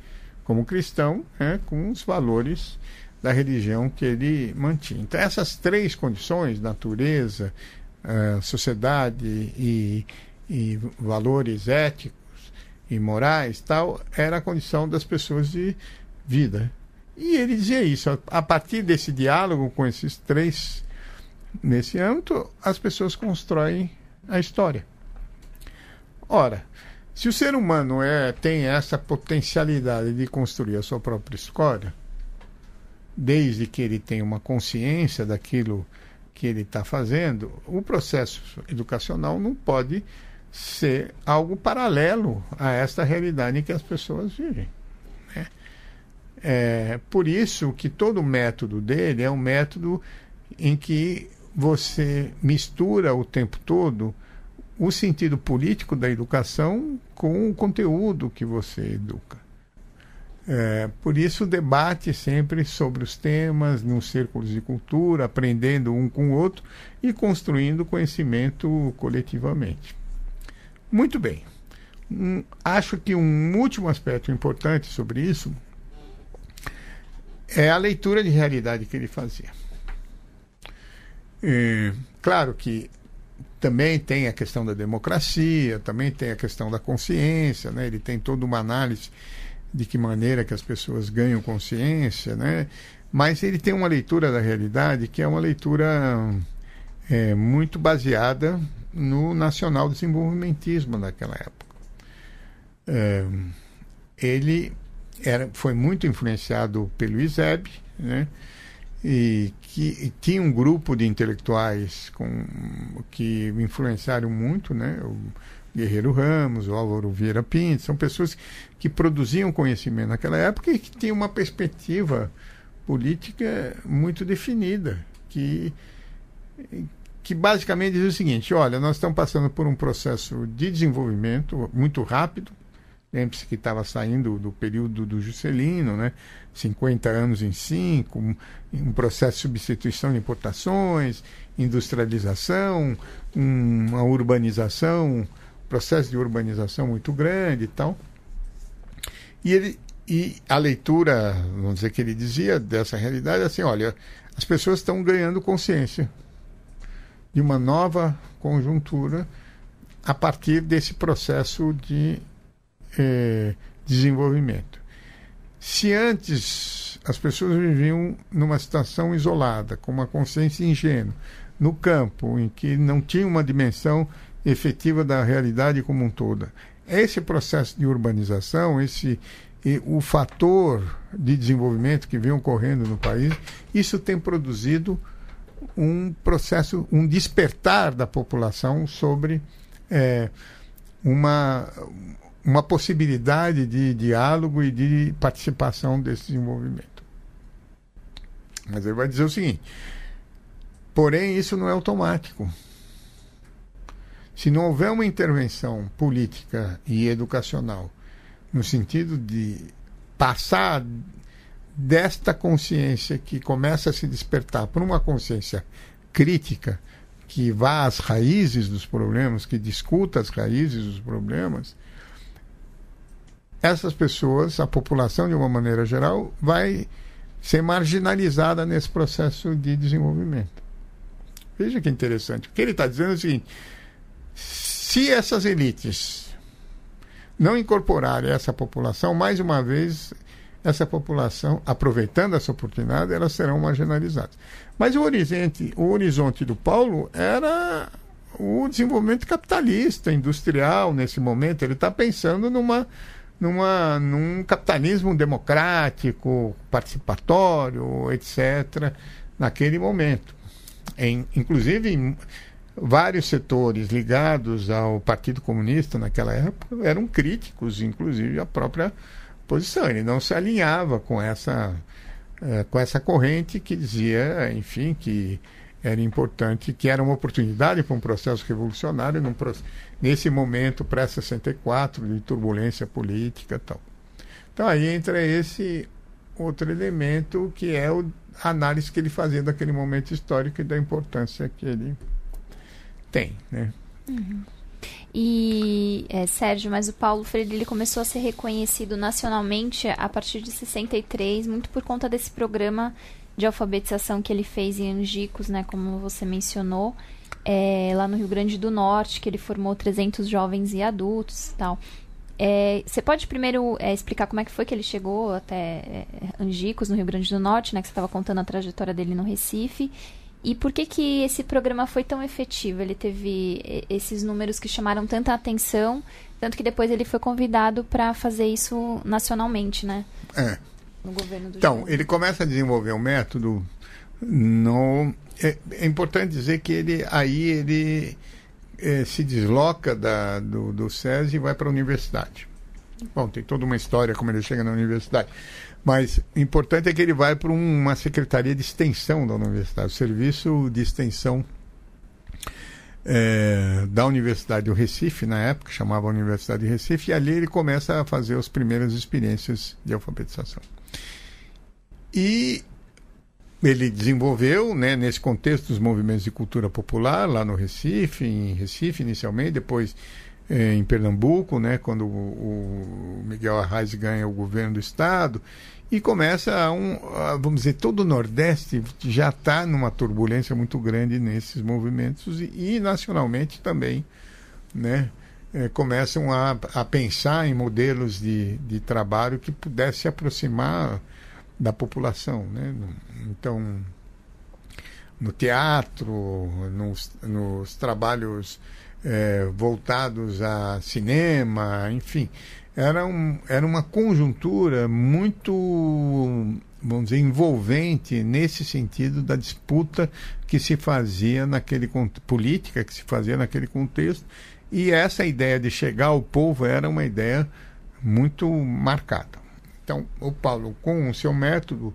como cristão, né, com os valores da religião que ele mantinha. Então, essas três condições, natureza, uh, sociedade e, e valores éticos e morais tal era a condição das pessoas de vida e ele dizia isso a partir desse diálogo com esses três nesse âmbito as pessoas constroem a história ora se o ser humano é tem essa potencialidade de construir a sua própria história desde que ele tenha uma consciência daquilo que ele está fazendo, o processo educacional não pode ser algo paralelo a esta realidade em que as pessoas vivem. Né? É, por isso que todo o método dele é um método em que você mistura o tempo todo o sentido político da educação com o conteúdo que você educa. É, por isso, debate sempre sobre os temas nos círculos de cultura, aprendendo um com o outro e construindo conhecimento coletivamente. Muito bem. Um, acho que um último aspecto importante sobre isso é a leitura de realidade que ele fazia. É, claro que também tem a questão da democracia, também tem a questão da consciência, né? ele tem toda uma análise de que maneira que as pessoas ganham consciência, né? Mas ele tem uma leitura da realidade que é uma leitura é, muito baseada no nacional desenvolvimentismo naquela época. É, ele era, foi muito influenciado pelo ISEB, né? e que e tinha um grupo de intelectuais com, que influenciaram muito, né? O Guerreiro Ramos, o Álvaro Vieira Pinto, são pessoas que produziam conhecimento naquela época e que tinham uma perspectiva política muito definida, que, que basicamente diz o seguinte: olha, nós estamos passando por um processo de desenvolvimento muito rápido, Lembre-se que estava saindo do período do Juscelino, né? 50 anos em 5, um, processo de substituição de importações, industrialização, um, uma urbanização, processo de urbanização muito grande e tal. E, ele, e a leitura, vamos dizer que ele dizia dessa realidade é assim, olha, as pessoas estão ganhando consciência de uma nova conjuntura a partir desse processo de é, desenvolvimento. Se antes as pessoas viviam numa situação isolada, com uma consciência ingênua, no campo, em que não tinha uma dimensão efetiva da realidade como um todo, esse processo de urbanização, esse o fator de desenvolvimento que vem ocorrendo no país, isso tem produzido um processo, um despertar da população sobre é, uma, uma possibilidade de diálogo e de participação desse desenvolvimento. Mas ele vai dizer o seguinte: porém, isso não é automático. Se não houver uma intervenção política e educacional no sentido de passar desta consciência que começa a se despertar para uma consciência crítica que vá às raízes dos problemas, que discuta as raízes dos problemas, essas pessoas, a população de uma maneira geral, vai ser marginalizada nesse processo de desenvolvimento. Veja que interessante. O que ele está dizendo é o seguinte: se essas elites não incorporarem essa população, mais uma vez, essa população, aproveitando essa oportunidade, elas serão marginalizadas. Mas o horizonte, o horizonte do Paulo era o desenvolvimento capitalista, industrial, nesse momento. Ele está pensando numa numa, num capitalismo democrático, participatório, etc., naquele momento. Em, inclusive, em vários setores ligados ao Partido Comunista naquela época eram críticos, inclusive, à própria posição. Ele não se alinhava com essa, eh, com essa corrente que dizia, enfim, que era importante, que era uma oportunidade para um processo revolucionário nesse momento pré-64 de turbulência política tal. Então aí entra esse outro elemento que é a análise que ele fazia daquele momento histórico e da importância que ele tem, né? Uhum. E, é, Sérgio, mas o Paulo Freire ele começou a ser reconhecido nacionalmente a partir de 63, muito por conta desse programa de alfabetização que ele fez em Angicos, né, como você mencionou, é, lá no Rio Grande do Norte, que ele formou 300 jovens e adultos e tal. É, você pode primeiro é, explicar como é que foi que ele chegou até é, Angicos, no Rio Grande do Norte, né, que você estava contando a trajetória dele no Recife, e por que que esse programa foi tão efetivo? Ele teve esses números que chamaram tanta atenção, tanto que depois ele foi convidado para fazer isso nacionalmente, né? É no governo do Então, ele começa a desenvolver um método no é, é importante dizer que ele aí ele é, se desloca da, do, do SESI e vai para a universidade. Bom, tem toda uma história como ele chega na universidade. Mas o importante é que ele vai para uma secretaria de extensão da universidade, o serviço de extensão é, da Universidade do Recife, na época, chamava Universidade de Recife, e ali ele começa a fazer as primeiras experiências de alfabetização. E ele desenvolveu, né, nesse contexto dos movimentos de cultura popular, lá no Recife, em Recife inicialmente, depois eh, em Pernambuco, né, quando o, o Miguel Arraes ganha o governo do Estado, e começa um, vamos dizer, todo o Nordeste já está numa turbulência muito grande nesses movimentos e, e nacionalmente também, né, eh, começam a, a pensar em modelos de, de trabalho que pudesse se aproximar da população. Né? Então, no teatro, nos, nos trabalhos é, voltados a cinema, enfim, era, um, era uma conjuntura muito, vamos dizer, envolvente nesse sentido da disputa que se fazia naquele política que se fazia naquele contexto e essa ideia de chegar ao povo era uma ideia muito marcada. Então, o Paulo, com o seu método,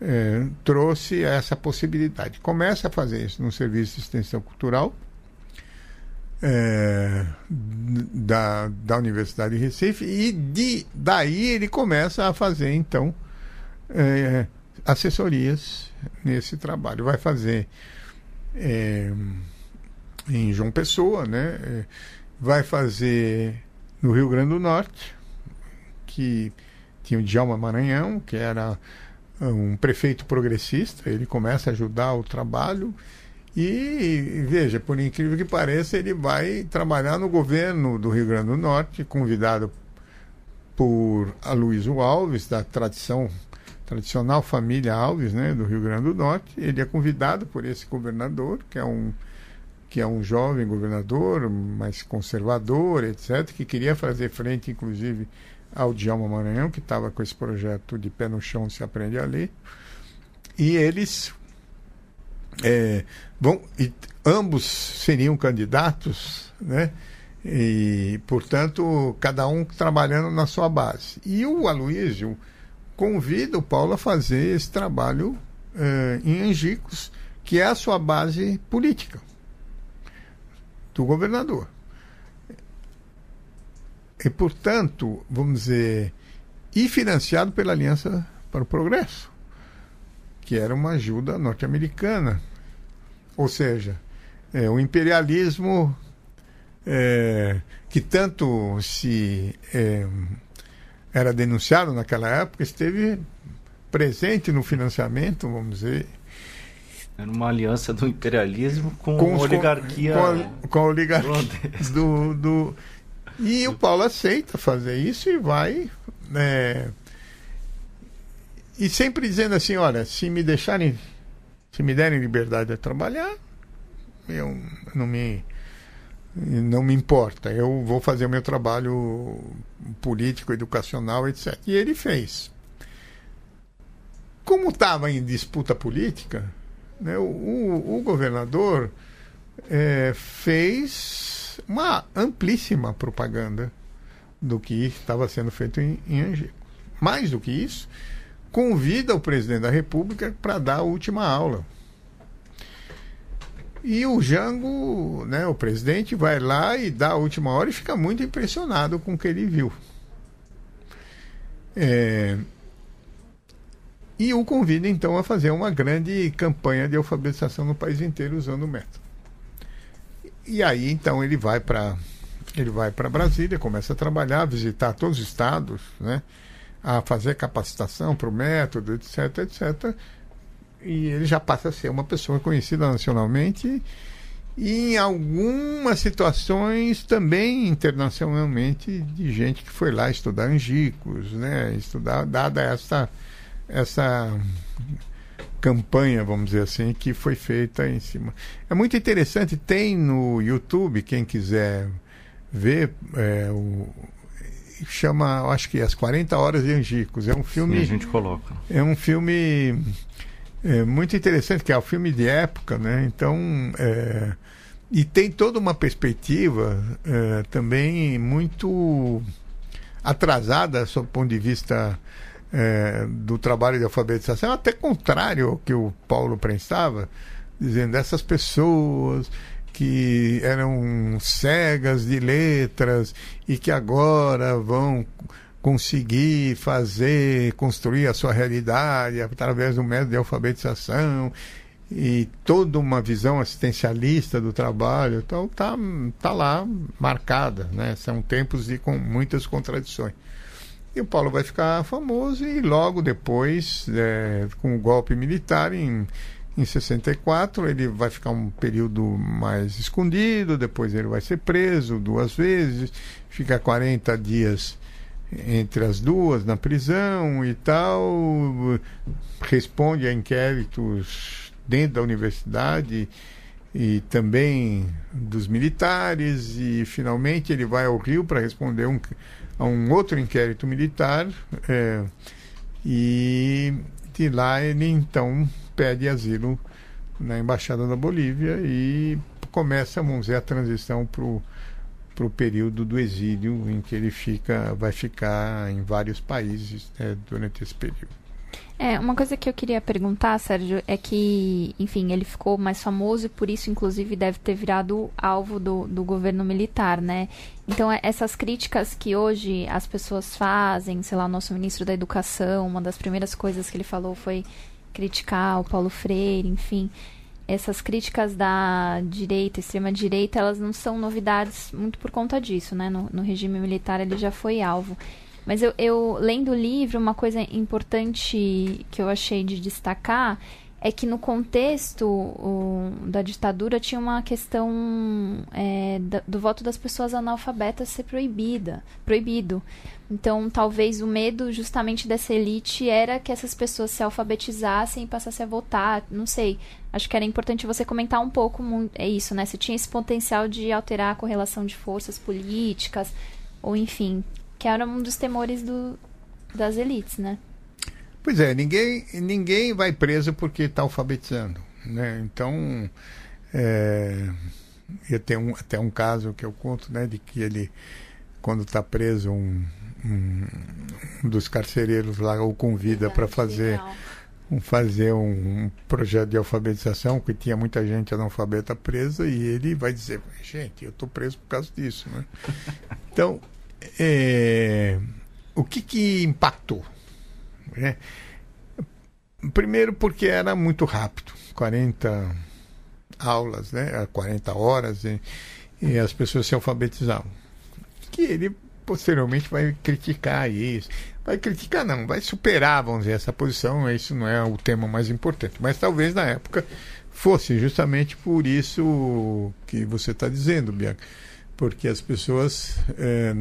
eh, trouxe essa possibilidade. Começa a fazer isso no Serviço de Extensão Cultural, é, da, da Universidade de Recife e de, daí ele começa a fazer então é, assessorias nesse trabalho. Vai fazer é, em João Pessoa, né? É, vai fazer no Rio Grande do Norte, que tinha o Djalma Maranhão, que era um prefeito progressista, ele começa a ajudar o trabalho e veja, por incrível que pareça, ele vai trabalhar no governo do Rio Grande do Norte, convidado por Aloysio Alves, da tradição tradicional família Alves, né, do Rio Grande do Norte. Ele é convidado por esse governador, que é um que é um jovem governador, mais conservador, etc., que queria fazer frente, inclusive, ao Djalma Maranhão, que estava com esse projeto de pé no chão se aprende a ler. E eles é, bom, e ambos seriam candidatos, né? E, portanto, cada um trabalhando na sua base. E o Aloysio convida o Paulo a fazer esse trabalho é, em Angicos, que é a sua base política do governador. E, portanto, vamos dizer, e financiado pela Aliança para o Progresso que era uma ajuda norte-americana. Ou seja, é, o imperialismo é, que tanto se é, era denunciado naquela época esteve presente no financiamento, vamos dizer. Era uma aliança do imperialismo com, com a oligarquia. Com a, com a oligarquia do, do, E o Paulo aceita fazer isso e vai. É, e sempre dizendo assim, olha, se me deixarem, se me derem liberdade de trabalhar, eu não me não me importa, eu vou fazer o meu trabalho político, educacional, etc. E ele fez. Como estava em disputa política, né, o, o, governador é, fez uma amplíssima propaganda do que estava sendo feito em, em. Mais do que isso, convida o presidente da República para dar a última aula. E o Jango, né, o presidente, vai lá e dá a última hora e fica muito impressionado com o que ele viu. É... E o convida então a fazer uma grande campanha de alfabetização no país inteiro usando o método. E aí então ele vai para ele vai para Brasília, começa a trabalhar, visitar todos os estados, né? A fazer capacitação para o método, etc, etc. E ele já passa a ser uma pessoa conhecida nacionalmente e em algumas situações também internacionalmente de gente que foi lá estudar angicos, né? Estudar, dada essa, essa campanha, vamos dizer assim, que foi feita em cima. É muito interessante, tem no YouTube, quem quiser ver é, o, chama, acho que As 40 Horas de Angicos. É um filme. Sim, a gente coloca. É um filme é, muito interessante, que é um filme de época, né? Então. É, e tem toda uma perspectiva é, também muito atrasada, sob o ponto de vista é, do trabalho de alfabetização, até contrário ao que o Paulo pensava, dizendo essas pessoas que eram cegas de letras e que agora vão conseguir fazer, construir a sua realidade através do método de alfabetização e toda uma visão assistencialista do trabalho, então tá, tá lá marcada, né? São tempos de com muitas contradições. E o Paulo vai ficar famoso e logo depois, é, com o golpe militar em em 64, ele vai ficar um período mais escondido, depois ele vai ser preso duas vezes, fica 40 dias entre as duas na prisão e tal, responde a inquéritos dentro da universidade e também dos militares, e finalmente ele vai ao Rio para responder um, a um outro inquérito militar, é, e de lá ele então pede asilo na Embaixada da Bolívia e começa, vamos dizer, a transição para o período do exílio, em que ele fica, vai ficar em vários países né, durante esse período. É, uma coisa que eu queria perguntar, Sérgio, é que, enfim, ele ficou mais famoso e por isso, inclusive, deve ter virado alvo do, do governo militar, né? Então, é, essas críticas que hoje as pessoas fazem, sei lá, o nosso ministro da Educação, uma das primeiras coisas que ele falou foi criticar o Paulo Freire, enfim. Essas críticas da direita, extrema-direita, elas não são novidades muito por conta disso, né? No, no regime militar ele já foi alvo. Mas eu, eu, lendo o livro, uma coisa importante que eu achei de destacar é que no contexto o, da ditadura tinha uma questão é, do voto das pessoas analfabetas ser proibida, proibido. Então, talvez o medo justamente dessa elite era que essas pessoas se alfabetizassem e passassem a votar. Não sei. Acho que era importante você comentar um pouco é isso, né? Se tinha esse potencial de alterar a correlação de forças políticas, ou enfim, que era um dos temores do, das elites, né? Pois é, ninguém, ninguém vai preso porque está alfabetizando, né? Então, é, eu tenho um, até um caso que eu conto, né, de que ele, quando está preso, um, um, um, dos carcereiros lá o convida para fazer um, fazer um, projeto de alfabetização que tinha muita gente analfabeta presa e ele vai dizer gente eu estou preso por causa disso né então é, o que, que impactou? Né? Primeiro porque era muito rápido, 40 aulas, né? 40 horas, e, e as pessoas se alfabetizavam. Que ele posteriormente vai criticar isso. Vai criticar, não, vai superar, vamos dizer, essa posição. Isso não é o tema mais importante. Mas talvez na época fosse justamente por isso que você está dizendo, Bianca porque as pessoas é,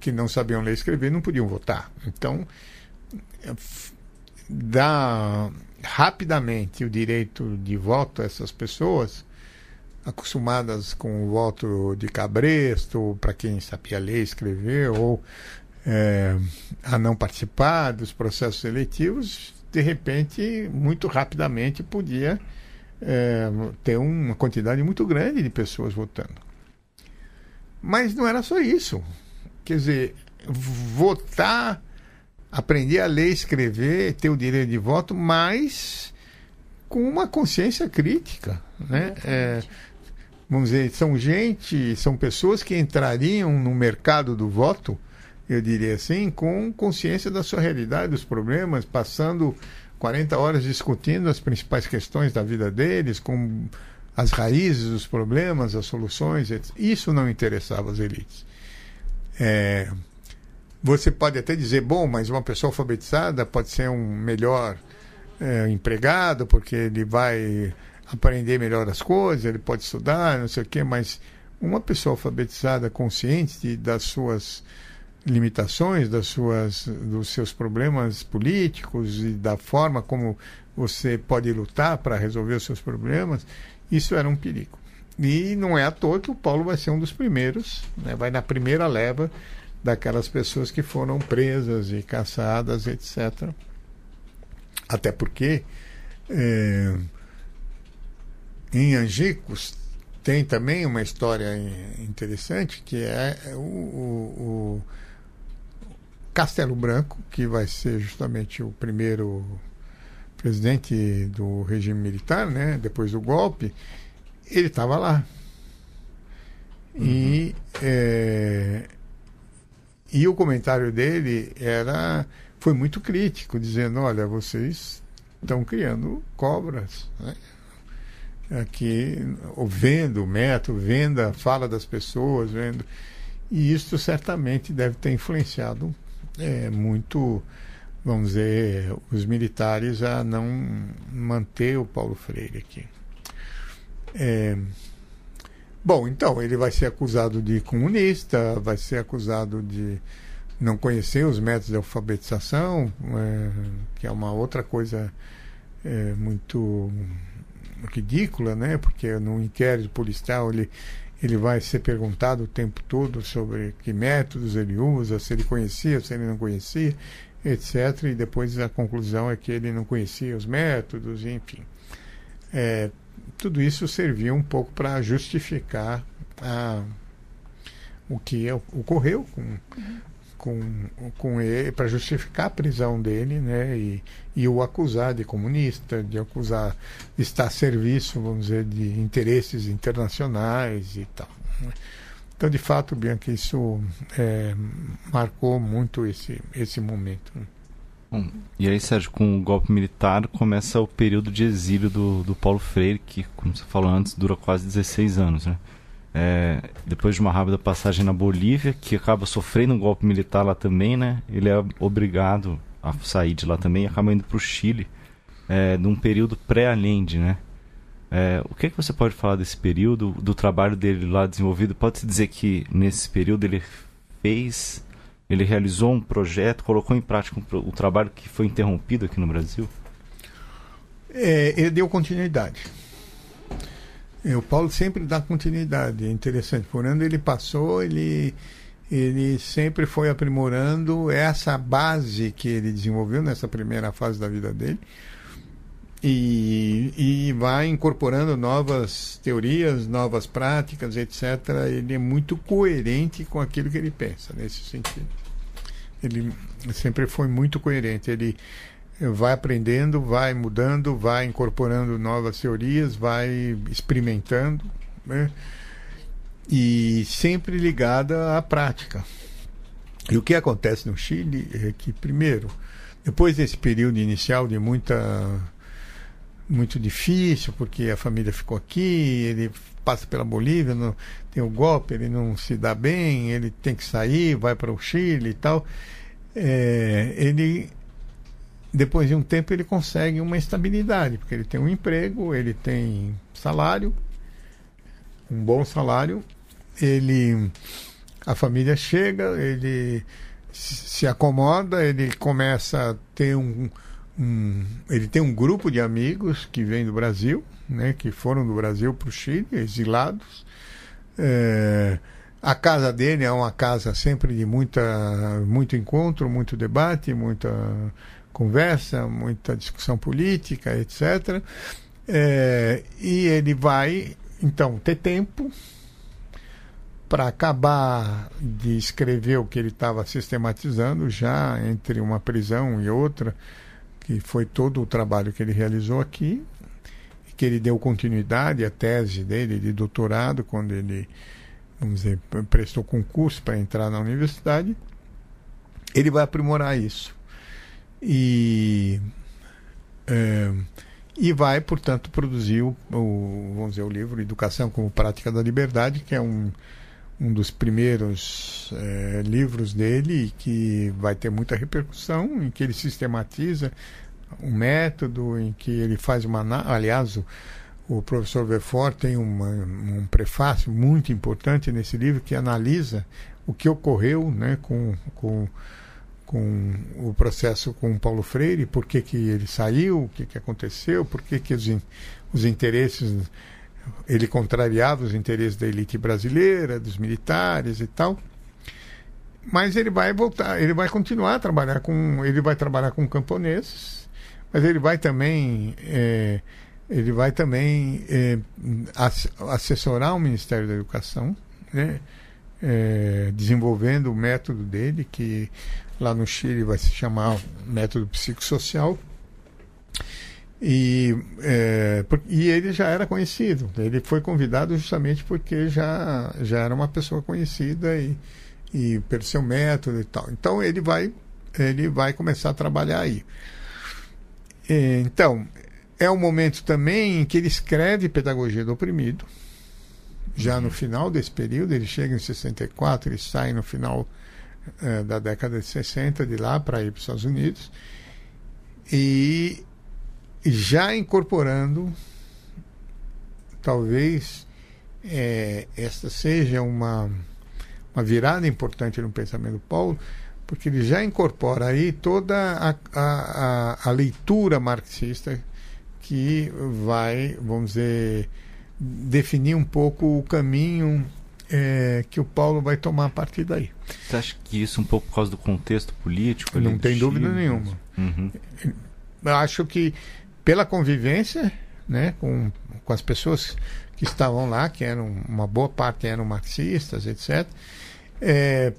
que não sabiam ler e escrever não podiam votar. Então, dá rapidamente o direito de voto a essas pessoas acostumadas com o voto de cabresto, para quem sabia ler escrever, ou é, a não participar dos processos eletivos, de repente, muito rapidamente podia é, ter uma quantidade muito grande de pessoas votando. Mas não era só isso. Quer dizer, votar, aprender a ler, escrever, ter o direito de voto, mas com uma consciência crítica, né? É, vamos dizer, são gente, são pessoas que entrariam no mercado do voto, eu diria assim, com consciência da sua realidade, dos problemas, passando 40 horas discutindo as principais questões da vida deles, com as raízes dos problemas, as soluções. Isso não interessava as elites. É, você pode até dizer, bom, mas uma pessoa alfabetizada pode ser um melhor é, empregado, porque ele vai aprender melhor as coisas, ele pode estudar, não sei o quê, mas uma pessoa alfabetizada, consciente das suas limitações, das suas, dos seus problemas políticos e da forma como você pode lutar para resolver os seus problemas, isso era um perigo. E não é à toa que o Paulo vai ser um dos primeiros, né, vai na primeira leva daquelas pessoas que foram presas e caçadas, etc. Até porque é, em Angicos tem também uma história interessante que é o, o, o Castelo Branco, que vai ser justamente o primeiro presidente do regime militar, né, depois do golpe, ele estava lá. Uhum. E, é, e o comentário dele era foi muito crítico, dizendo, olha, vocês estão criando cobras. Né? Aqui, vendo o método, vendo a fala das pessoas, vendo. E isso certamente deve ter influenciado é, muito vamos dizer, os militares a não manter o Paulo Freire aqui. É, bom, então, ele vai ser acusado de comunista, vai ser acusado de não conhecer os métodos de alfabetização, é, que é uma outra coisa é, muito ridícula, né? Porque no inquérito policial ele ele vai ser perguntado o tempo todo sobre que métodos ele usa, se ele conhecia, se ele não conhecia, etc. E depois a conclusão é que ele não conhecia os métodos, enfim. É, tudo isso serviu um pouco para justificar a, o que ocorreu com, com, com ele para justificar a prisão dele, né? E, e o acusar de comunista, de acusar de estar a serviço, vamos dizer, de interesses internacionais e tal. Né? Então, de fato, Bianca, isso é, marcou muito esse, esse momento. Bom, e aí, Sérgio, com o golpe militar começa o período de exílio do, do Paulo Freire, que, como você falou antes, dura quase 16 anos, né? É, depois de uma rápida passagem na Bolívia, que acaba sofrendo um golpe militar lá também, né? Ele é obrigado a sair de lá também e acaba indo para o Chile, é, num período pré-Allende, né? É, o que, é que você pode falar desse período, do trabalho dele lá desenvolvido? Pode-se dizer que nesse período ele fez, ele realizou um projeto, colocou em prática um, o trabalho que foi interrompido aqui no Brasil? É, ele deu continuidade o Paulo sempre dá continuidade, é interessante. Por onde ele passou, ele, ele sempre foi aprimorando essa base que ele desenvolveu nessa primeira fase da vida dele e, e vai incorporando novas teorias, novas práticas, etc. Ele é muito coerente com aquilo que ele pensa, nesse sentido. Ele sempre foi muito coerente. Ele vai aprendendo, vai mudando, vai incorporando novas teorias, vai experimentando, né? e sempre ligada à prática. E o que acontece no Chile é que, primeiro, depois desse período inicial de muita muito difícil, porque a família ficou aqui, ele passa pela Bolívia, não, tem o golpe, ele não se dá bem, ele tem que sair, vai para o Chile e tal. É, ele depois de um tempo ele consegue uma estabilidade, porque ele tem um emprego, ele tem salário, um bom salário, ele a família chega, ele se acomoda, ele começa a ter um, um ele tem um grupo de amigos que vem do Brasil, né, que foram do Brasil para o Chile, exilados. É, a casa dele é uma casa sempre de muita, muito encontro, muito debate, muita conversa, muita discussão política, etc. É, e ele vai, então, ter tempo para acabar de escrever o que ele estava sistematizando já entre uma prisão e outra, que foi todo o trabalho que ele realizou aqui, que ele deu continuidade à tese dele de doutorado, quando ele, vamos dizer, prestou concurso para entrar na universidade. Ele vai aprimorar isso e é, e vai, portanto, produzir o, o, vamos dizer, o livro Educação como Prática da Liberdade, que é um, um dos primeiros é, livros dele que vai ter muita repercussão, em que ele sistematiza um método, em que ele faz uma. Aliás, o, o professor Verfort tem uma, um prefácio muito importante nesse livro que analisa o que ocorreu né, com, com com o processo com Paulo Freire, por que, que ele saiu, o que, que aconteceu, por que, que os, os interesses, ele contrariava os interesses da elite brasileira, dos militares e tal. Mas ele vai voltar, ele vai continuar a trabalhar com, ele vai trabalhar com camponeses, mas ele vai também, é, ele vai também é, assessorar o Ministério da Educação, né? É, desenvolvendo o método dele, que lá no Chile vai se chamar método psicossocial. E, é, e ele já era conhecido. Ele foi convidado justamente porque já, já era uma pessoa conhecida e, e pelo seu método e tal. Então ele vai, ele vai começar a trabalhar aí. E, então, é um momento também em que ele escreve Pedagogia do Oprimido. Já no final desse período, ele chega em 64, ele sai no final é, da década de 60 de lá para ir para os Estados Unidos e já incorporando talvez é, esta seja uma, uma virada importante no pensamento do Paulo, porque ele já incorpora aí toda a, a, a, a leitura marxista que vai, vamos dizer, definir um pouco o caminho é, que o Paulo vai tomar a partir daí. Você acha que isso um pouco por causa do contexto político? Não tem dúvida nenhuma. Uhum. Eu acho que pela convivência né, com, com as pessoas que estavam lá, que eram uma boa parte eram marxistas, etc. É,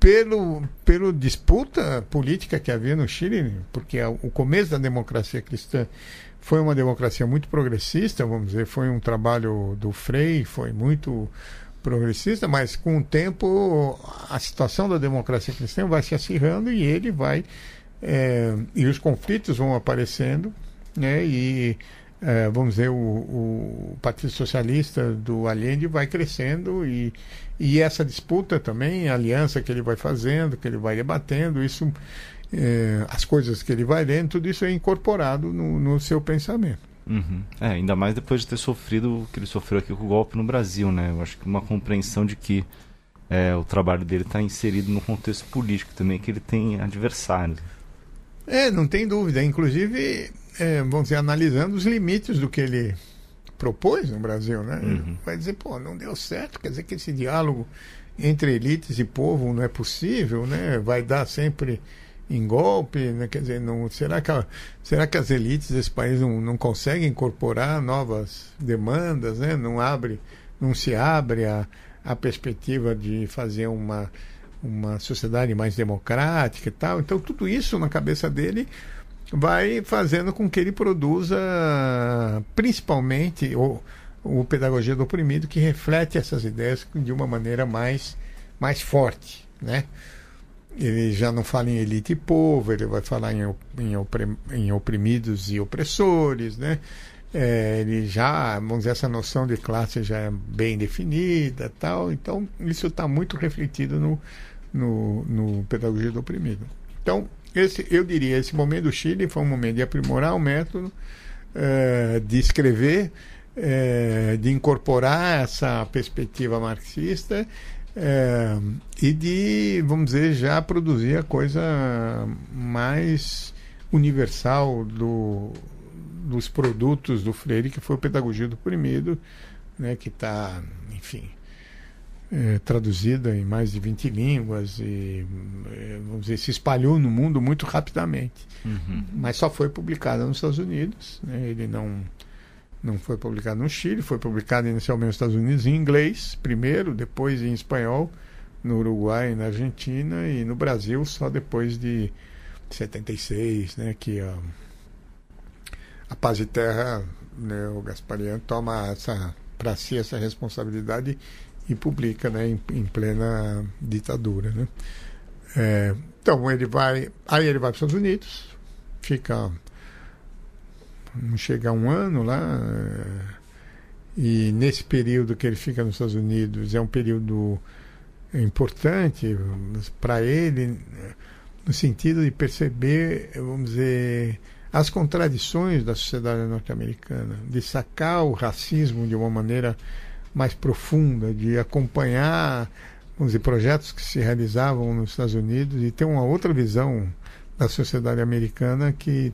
pelo, pelo disputa política que havia no Chile, porque o começo da democracia cristã foi uma democracia muito progressista, vamos dizer, foi um trabalho do Frei, foi muito progressista, mas com o tempo a situação da democracia cristã vai se acirrando e ele vai é, e os conflitos vão aparecendo, né? E é, vamos dizer o, o, Partido Socialista do Allende vai crescendo e, e essa disputa também, a aliança que ele vai fazendo, que ele vai debatendo, isso, é, as coisas que ele vai lendo, tudo isso é incorporado no, no seu pensamento. Uhum. É, ainda mais depois de ter sofrido o que ele sofreu aqui com o golpe no Brasil, né? Eu acho que uma compreensão de que é, o trabalho dele está inserido no contexto político também, que ele tem adversários. É, não tem dúvida. Inclusive, é, vamos dizer, analisando os limites do que ele propôs no Brasil, né? Uhum. Vai dizer, pô, não deu certo, quer dizer que esse diálogo entre elites e povo não é possível, né? Vai dar sempre em golpe, né? quer dizer, não, será, que a, será que as elites desse país não, não conseguem incorporar novas demandas, né? não abre, não se abre a, a perspectiva de fazer uma, uma sociedade mais democrática e tal. Então tudo isso na cabeça dele vai fazendo com que ele produza principalmente o, o pedagogia do oprimido que reflete essas ideias de uma maneira mais mais forte, né? ele já não fala em elite e povo, ele vai falar em, em, oprimidos e opressores, né? É, ele já, vamos dizer, essa noção de classe já é bem definida tal, então isso está muito refletido no, no, no Pedagogia do Oprimido. Então, esse, eu diria, esse momento do Chile foi um momento de aprimorar o método, é, de escrever, é, de incorporar essa perspectiva marxista é, e de, vamos dizer, já produzir a coisa mais universal do, dos produtos do Freire, que foi o Pedagogia do Oprimido, né, que está, enfim, é, traduzida em mais de 20 línguas e, é, vamos dizer, se espalhou no mundo muito rapidamente. Uhum. Mas só foi publicada nos Estados Unidos. Né, ele não não foi publicado no Chile, foi publicado inicialmente nos Estados Unidos em inglês, primeiro, depois em espanhol, no Uruguai, na Argentina e no Brasil só depois de 76, né, que a, a Paz de Terra, né, o Gasparian toma essa para si essa responsabilidade e publica, né, em, em plena ditadura, né. É, então ele vai, aí ele vai para os Estados Unidos, fica não chega um ano lá. Eh, e nesse período que ele fica nos Estados Unidos, é um período importante para ele, no sentido de perceber, vamos dizer, as contradições da sociedade norte-americana, de sacar o racismo de uma maneira mais profunda, de acompanhar, vamos dizer, projetos que se realizavam nos Estados Unidos e ter uma outra visão da sociedade americana que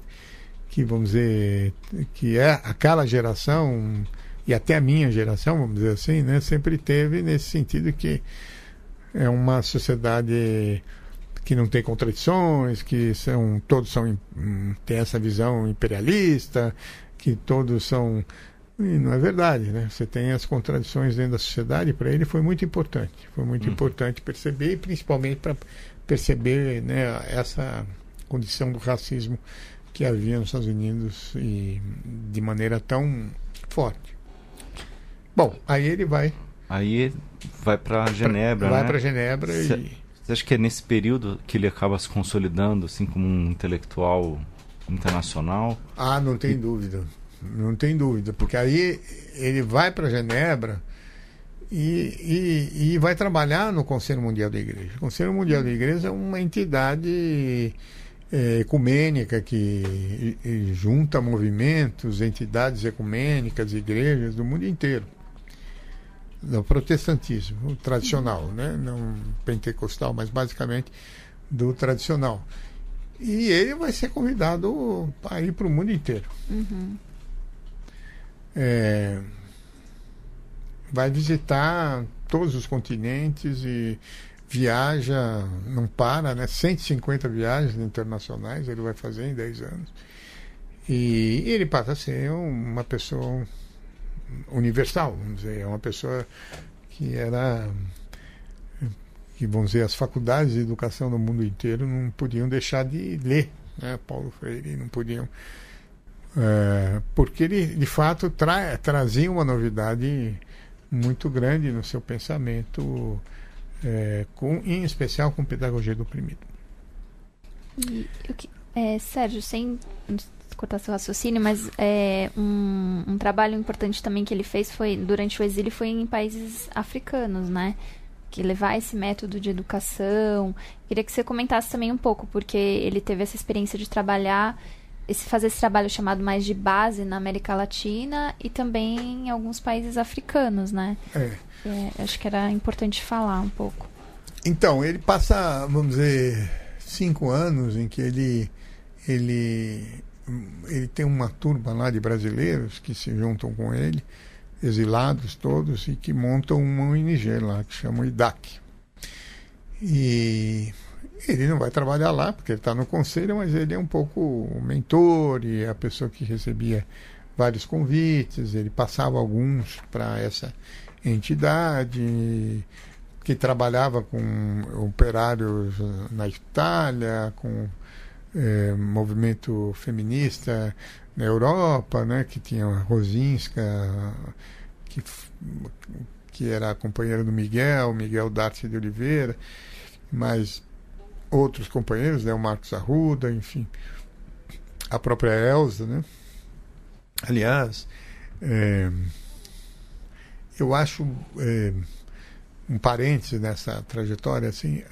que vamos dizer que é aquela geração e até a minha geração, vamos dizer assim, né, sempre teve nesse sentido que é uma sociedade que não tem contradições, que são todos são tem essa visão imperialista, que todos são e não é verdade, né? Você tem as contradições dentro da sociedade, para ele foi muito importante. Foi muito hum. importante perceber, e principalmente para perceber né, essa condição do racismo que havia nos Estados Unidos e de maneira tão forte. Bom, aí ele vai. Aí vai para Genebra, vai né? para Genebra Cê, e. Você acha que é nesse período que ele acaba se consolidando, assim, como um intelectual internacional? Ah, não tem e... dúvida. Não tem dúvida. Porque aí ele vai para Genebra e, e, e vai trabalhar no Conselho Mundial da Igreja. O Conselho Mundial da Igreja é uma entidade é, ecumênica que e, junta movimentos, entidades ecumênicas, igrejas do mundo inteiro. Do protestantismo tradicional, né? não pentecostal, mas basicamente do tradicional. E ele vai ser convidado para ir para o mundo inteiro. Uhum. É, vai visitar todos os continentes e viaja, não para, né? 150 viagens internacionais ele vai fazer em 10 anos. E ele passa a ser uma pessoa universal, vamos dizer, é uma pessoa que era que vamos dizer as faculdades de educação no mundo inteiro não podiam deixar de ler, né? Paulo Freire não podiam é, porque ele de fato tra trazia uma novidade muito grande no seu pensamento, é, com, em especial com pedagogia do oprimido. E, é, Sérgio, sem cortar seu raciocínio, mas é, um, um, trabalho importante também que ele fez foi durante o exílio foi em países africanos, né? Que levar esse método de educação. Queria que você comentasse também um pouco, porque ele teve essa experiência de trabalhar esse, fazer esse trabalho chamado mais de base na América Latina e também em alguns países africanos, né? É. é acho que era importante falar um pouco. Então, ele passa, vamos dizer, cinco anos em que ele, ele, ele tem uma turma lá de brasileiros que se juntam com ele, exilados todos, e que montam uma ONG lá, que chama IDAC. E ele não vai trabalhar lá, porque ele está no conselho, mas ele é um pouco o mentor e a pessoa que recebia vários convites, ele passava alguns para essa entidade, que trabalhava com operários na Itália, com é, movimento feminista na Europa, né, que tinha Rosinska, que, que era a companheira do Miguel, Miguel Darte de Oliveira, mas outros companheiros, né, o Marcos Arruda, enfim, a própria Elsa, né? Aliás, é, eu acho é, um parêntese nessa trajetória, assim,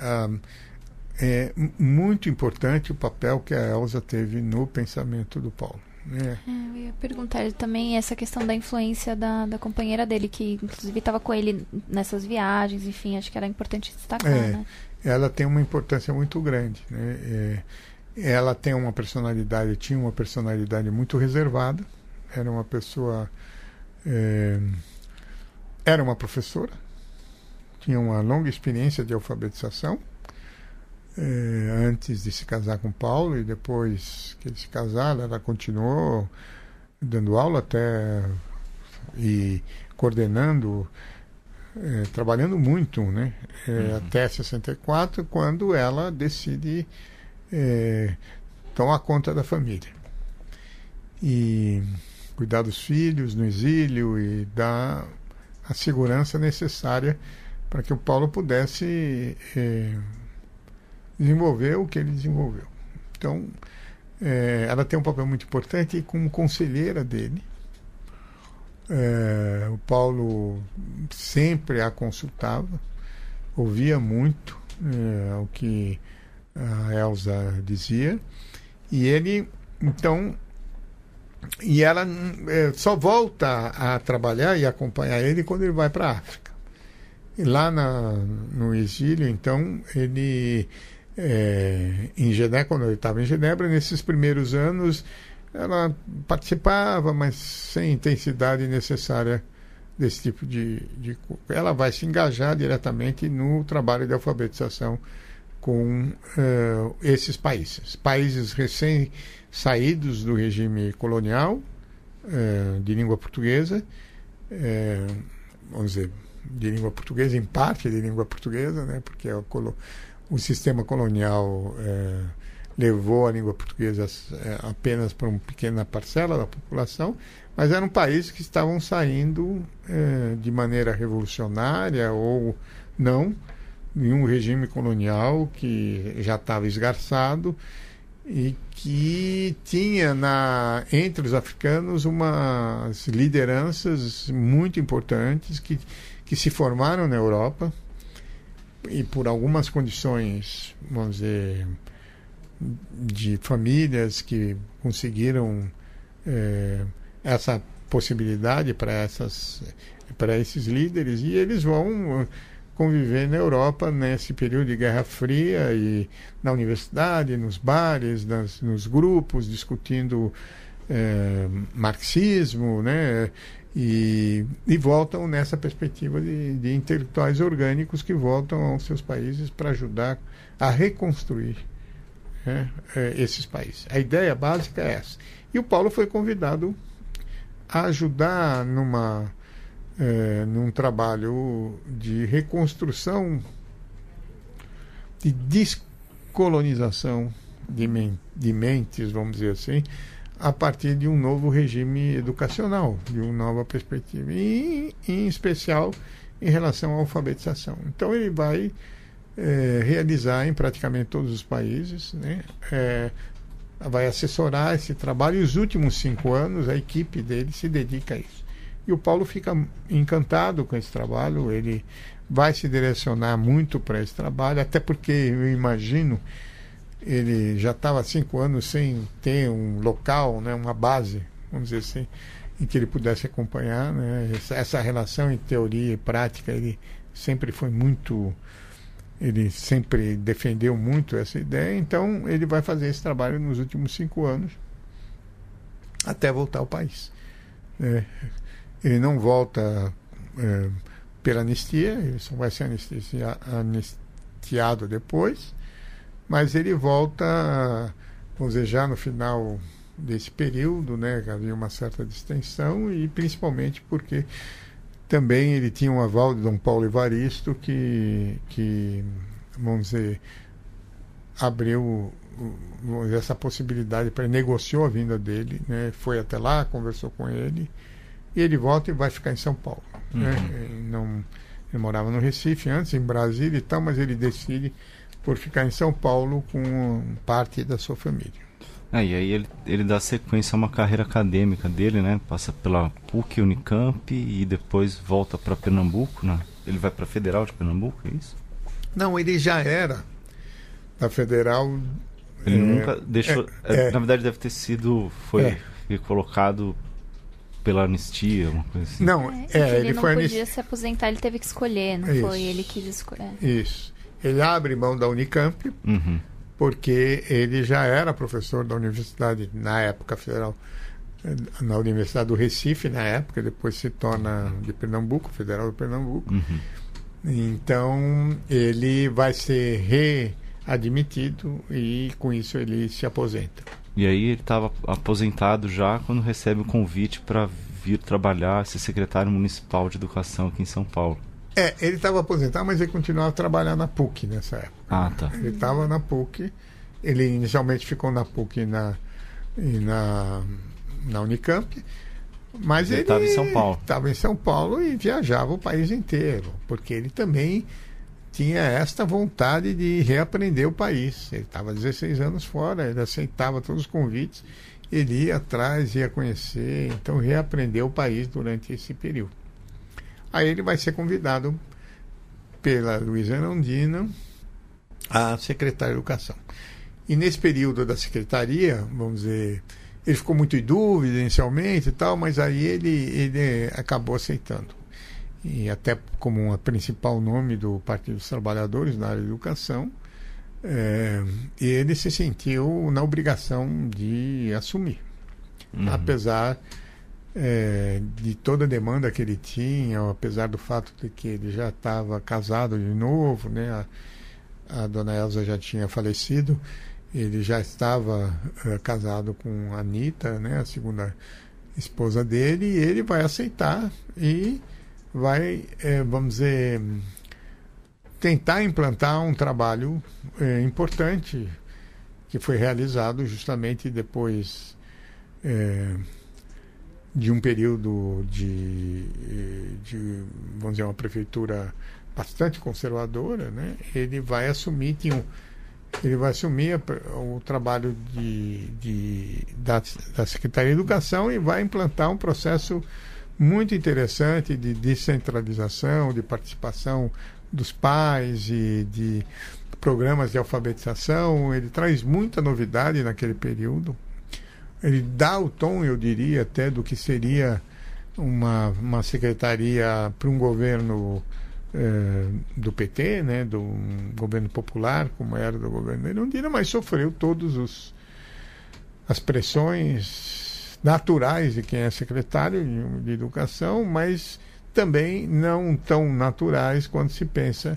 é muito importante o papel que a Elsa teve no pensamento do Paulo. Né? É, eu ia perguntar também essa questão da influência da, da companheira dele, que inclusive estava com ele nessas viagens, enfim, acho que era importante destacar, é, né? Ela tem uma importância muito grande. Né? É, ela tem uma personalidade, tinha uma personalidade muito reservada, era uma pessoa. É, era uma professora, tinha uma longa experiência de alfabetização. É, antes de se casar com Paulo e depois que eles se casaram, ela continuou dando aula até e coordenando é, trabalhando muito, né? É, uhum. Até 64, quando ela decide é, tomar conta da família. E cuidar dos filhos no exílio e dar a segurança necessária para que o Paulo pudesse é, desenvolver o que ele desenvolveu. Então, é, ela tem um papel muito importante como conselheira dele é, o Paulo sempre a consultava, ouvia muito é, o que a Elsa dizia, e ele, então, e ela é, só volta a trabalhar e acompanhar ele quando ele vai para a África. E lá na, no exílio, então, ele, é, em Genebra, quando ele estava em Genebra, nesses primeiros anos, ela participava, mas sem intensidade necessária desse tipo de, de. Ela vai se engajar diretamente no trabalho de alfabetização com uh, esses países. Países recém-saídos do regime colonial, uh, de língua portuguesa, uh, vamos dizer, de língua portuguesa, em parte de língua portuguesa, né, porque o, o sistema colonial levou a língua portuguesa é, apenas para uma pequena parcela da população, mas eram países que estavam saindo é, de maneira revolucionária ou não em um regime colonial que já estava esgarçado e que tinha na, entre os africanos umas lideranças muito importantes que, que se formaram na Europa e por algumas condições, vamos dizer, de famílias que conseguiram é, essa possibilidade para essas para esses líderes e eles vão conviver na Europa nesse período de Guerra Fria e na universidade, nos bares, nas, nos grupos, discutindo é, marxismo, né? E, e, voltam nessa perspectiva de, de, intelectuais orgânicos que voltam aos seus países para ajudar a reconstruir né, é, esses países. A ideia básica é essa. E o Paulo foi convidado a ajudar numa, é, num trabalho de reconstrução, de descolonização de, men de mentes, vamos dizer assim, a partir de um novo regime educacional, de uma nova perspectiva, e em especial em relação à alfabetização. Então ele vai é, realizar em praticamente todos os países, né? É, vai assessorar esse trabalho e os últimos cinco anos a equipe dele se dedica a isso. E o Paulo fica encantado com esse trabalho, ele vai se direcionar muito para esse trabalho, até porque eu imagino ele já estava cinco anos sem ter um local, né, uma base, vamos dizer assim, em que ele pudesse acompanhar. Né, essa, relação em teoria e prática, ele sempre foi muito. Ele sempre defendeu muito essa ideia, então ele vai fazer esse trabalho nos últimos cinco anos até voltar ao país. É, ele não volta é, pela anistia, ele só vai ser anistiado depois mas ele volta, vamos dizer, já no final desse período, né, havia uma certa distensão e principalmente porque também ele tinha um aval de Dom Paulo Evaristo que, que vamos dizer, abriu vamos dizer, essa possibilidade para negociou a vinda dele, né, foi até lá, conversou com ele e ele volta e vai ficar em São Paulo. Né. Uhum. Né, ele não, ele morava no Recife antes, em Brasília e tal, mas ele decide por ficar em São Paulo com parte da sua família. É, e aí ele, ele dá sequência a uma carreira acadêmica dele, né? Passa pela PUC, Unicamp e depois volta para Pernambuco, né? Ele vai para a Federal de Pernambuco, é isso? Não, ele já era da Federal. Ele é, nunca deixou. É, é, na verdade, deve ter sido. Foi é. colocado pela anistia, uma coisa assim. Não, é, ele, ele não foi podia se aposentar, ele teve que escolher, não isso. foi? Ele quis escolher. Isso. Ele abre mão da Unicamp, uhum. Porque ele já era professor da universidade, na época federal, na Universidade do Recife, na época, depois se torna de Pernambuco, Federal de Pernambuco. Uhum. Então, ele vai ser readmitido e com isso ele se aposenta. E aí ele estava aposentado já quando recebe o convite para vir trabalhar, ser secretário municipal de educação aqui em São Paulo. É, ele estava aposentado, mas ele continuava a trabalhar na PUC nessa época. Ah, tá. Ele estava na PUC. Ele inicialmente ficou na PUC e na, e na, na Unicamp. Mas ele estava em São Paulo. Estava em São Paulo e viajava o país inteiro, porque ele também tinha esta vontade de reaprender o país. Ele estava 16 anos fora, ele aceitava todos os convites, ele ia atrás, ia conhecer, então reaprendeu o país durante esse período. Aí ele vai ser convidado pela Luísa Erundina a secretária de Educação. E nesse período da secretaria, vamos dizer, ele ficou muito em dúvida inicialmente e tal, mas aí ele, ele acabou aceitando. E até como um principal nome do Partido dos Trabalhadores na área de educação, é, ele se sentiu na obrigação de assumir. Uhum. Apesar é, de toda a demanda que ele tinha, apesar do fato de que ele já estava casado de novo, né? A, a, dona Elza já tinha falecido, ele já estava é, casado com a Anitta, né? A segunda esposa dele, e ele vai aceitar e vai, é, vamos dizer, tentar implantar um trabalho é, importante que foi realizado justamente depois de um período de, de, vamos dizer, uma prefeitura bastante conservadora, né? ele vai assumir, tinha um, ele vai assumir o trabalho de, de, da, da Secretaria de Educação e vai implantar um processo muito interessante de descentralização, de participação dos pais e de programas de alfabetização. Ele traz muita novidade naquele período ele dá o tom, eu diria, até do que seria uma, uma secretaria para um governo eh, do PT, né, do governo popular, como era do governo Erundina, mas sofreu todos os as pressões naturais de quem é secretário de, de educação, mas também não tão naturais quando se pensa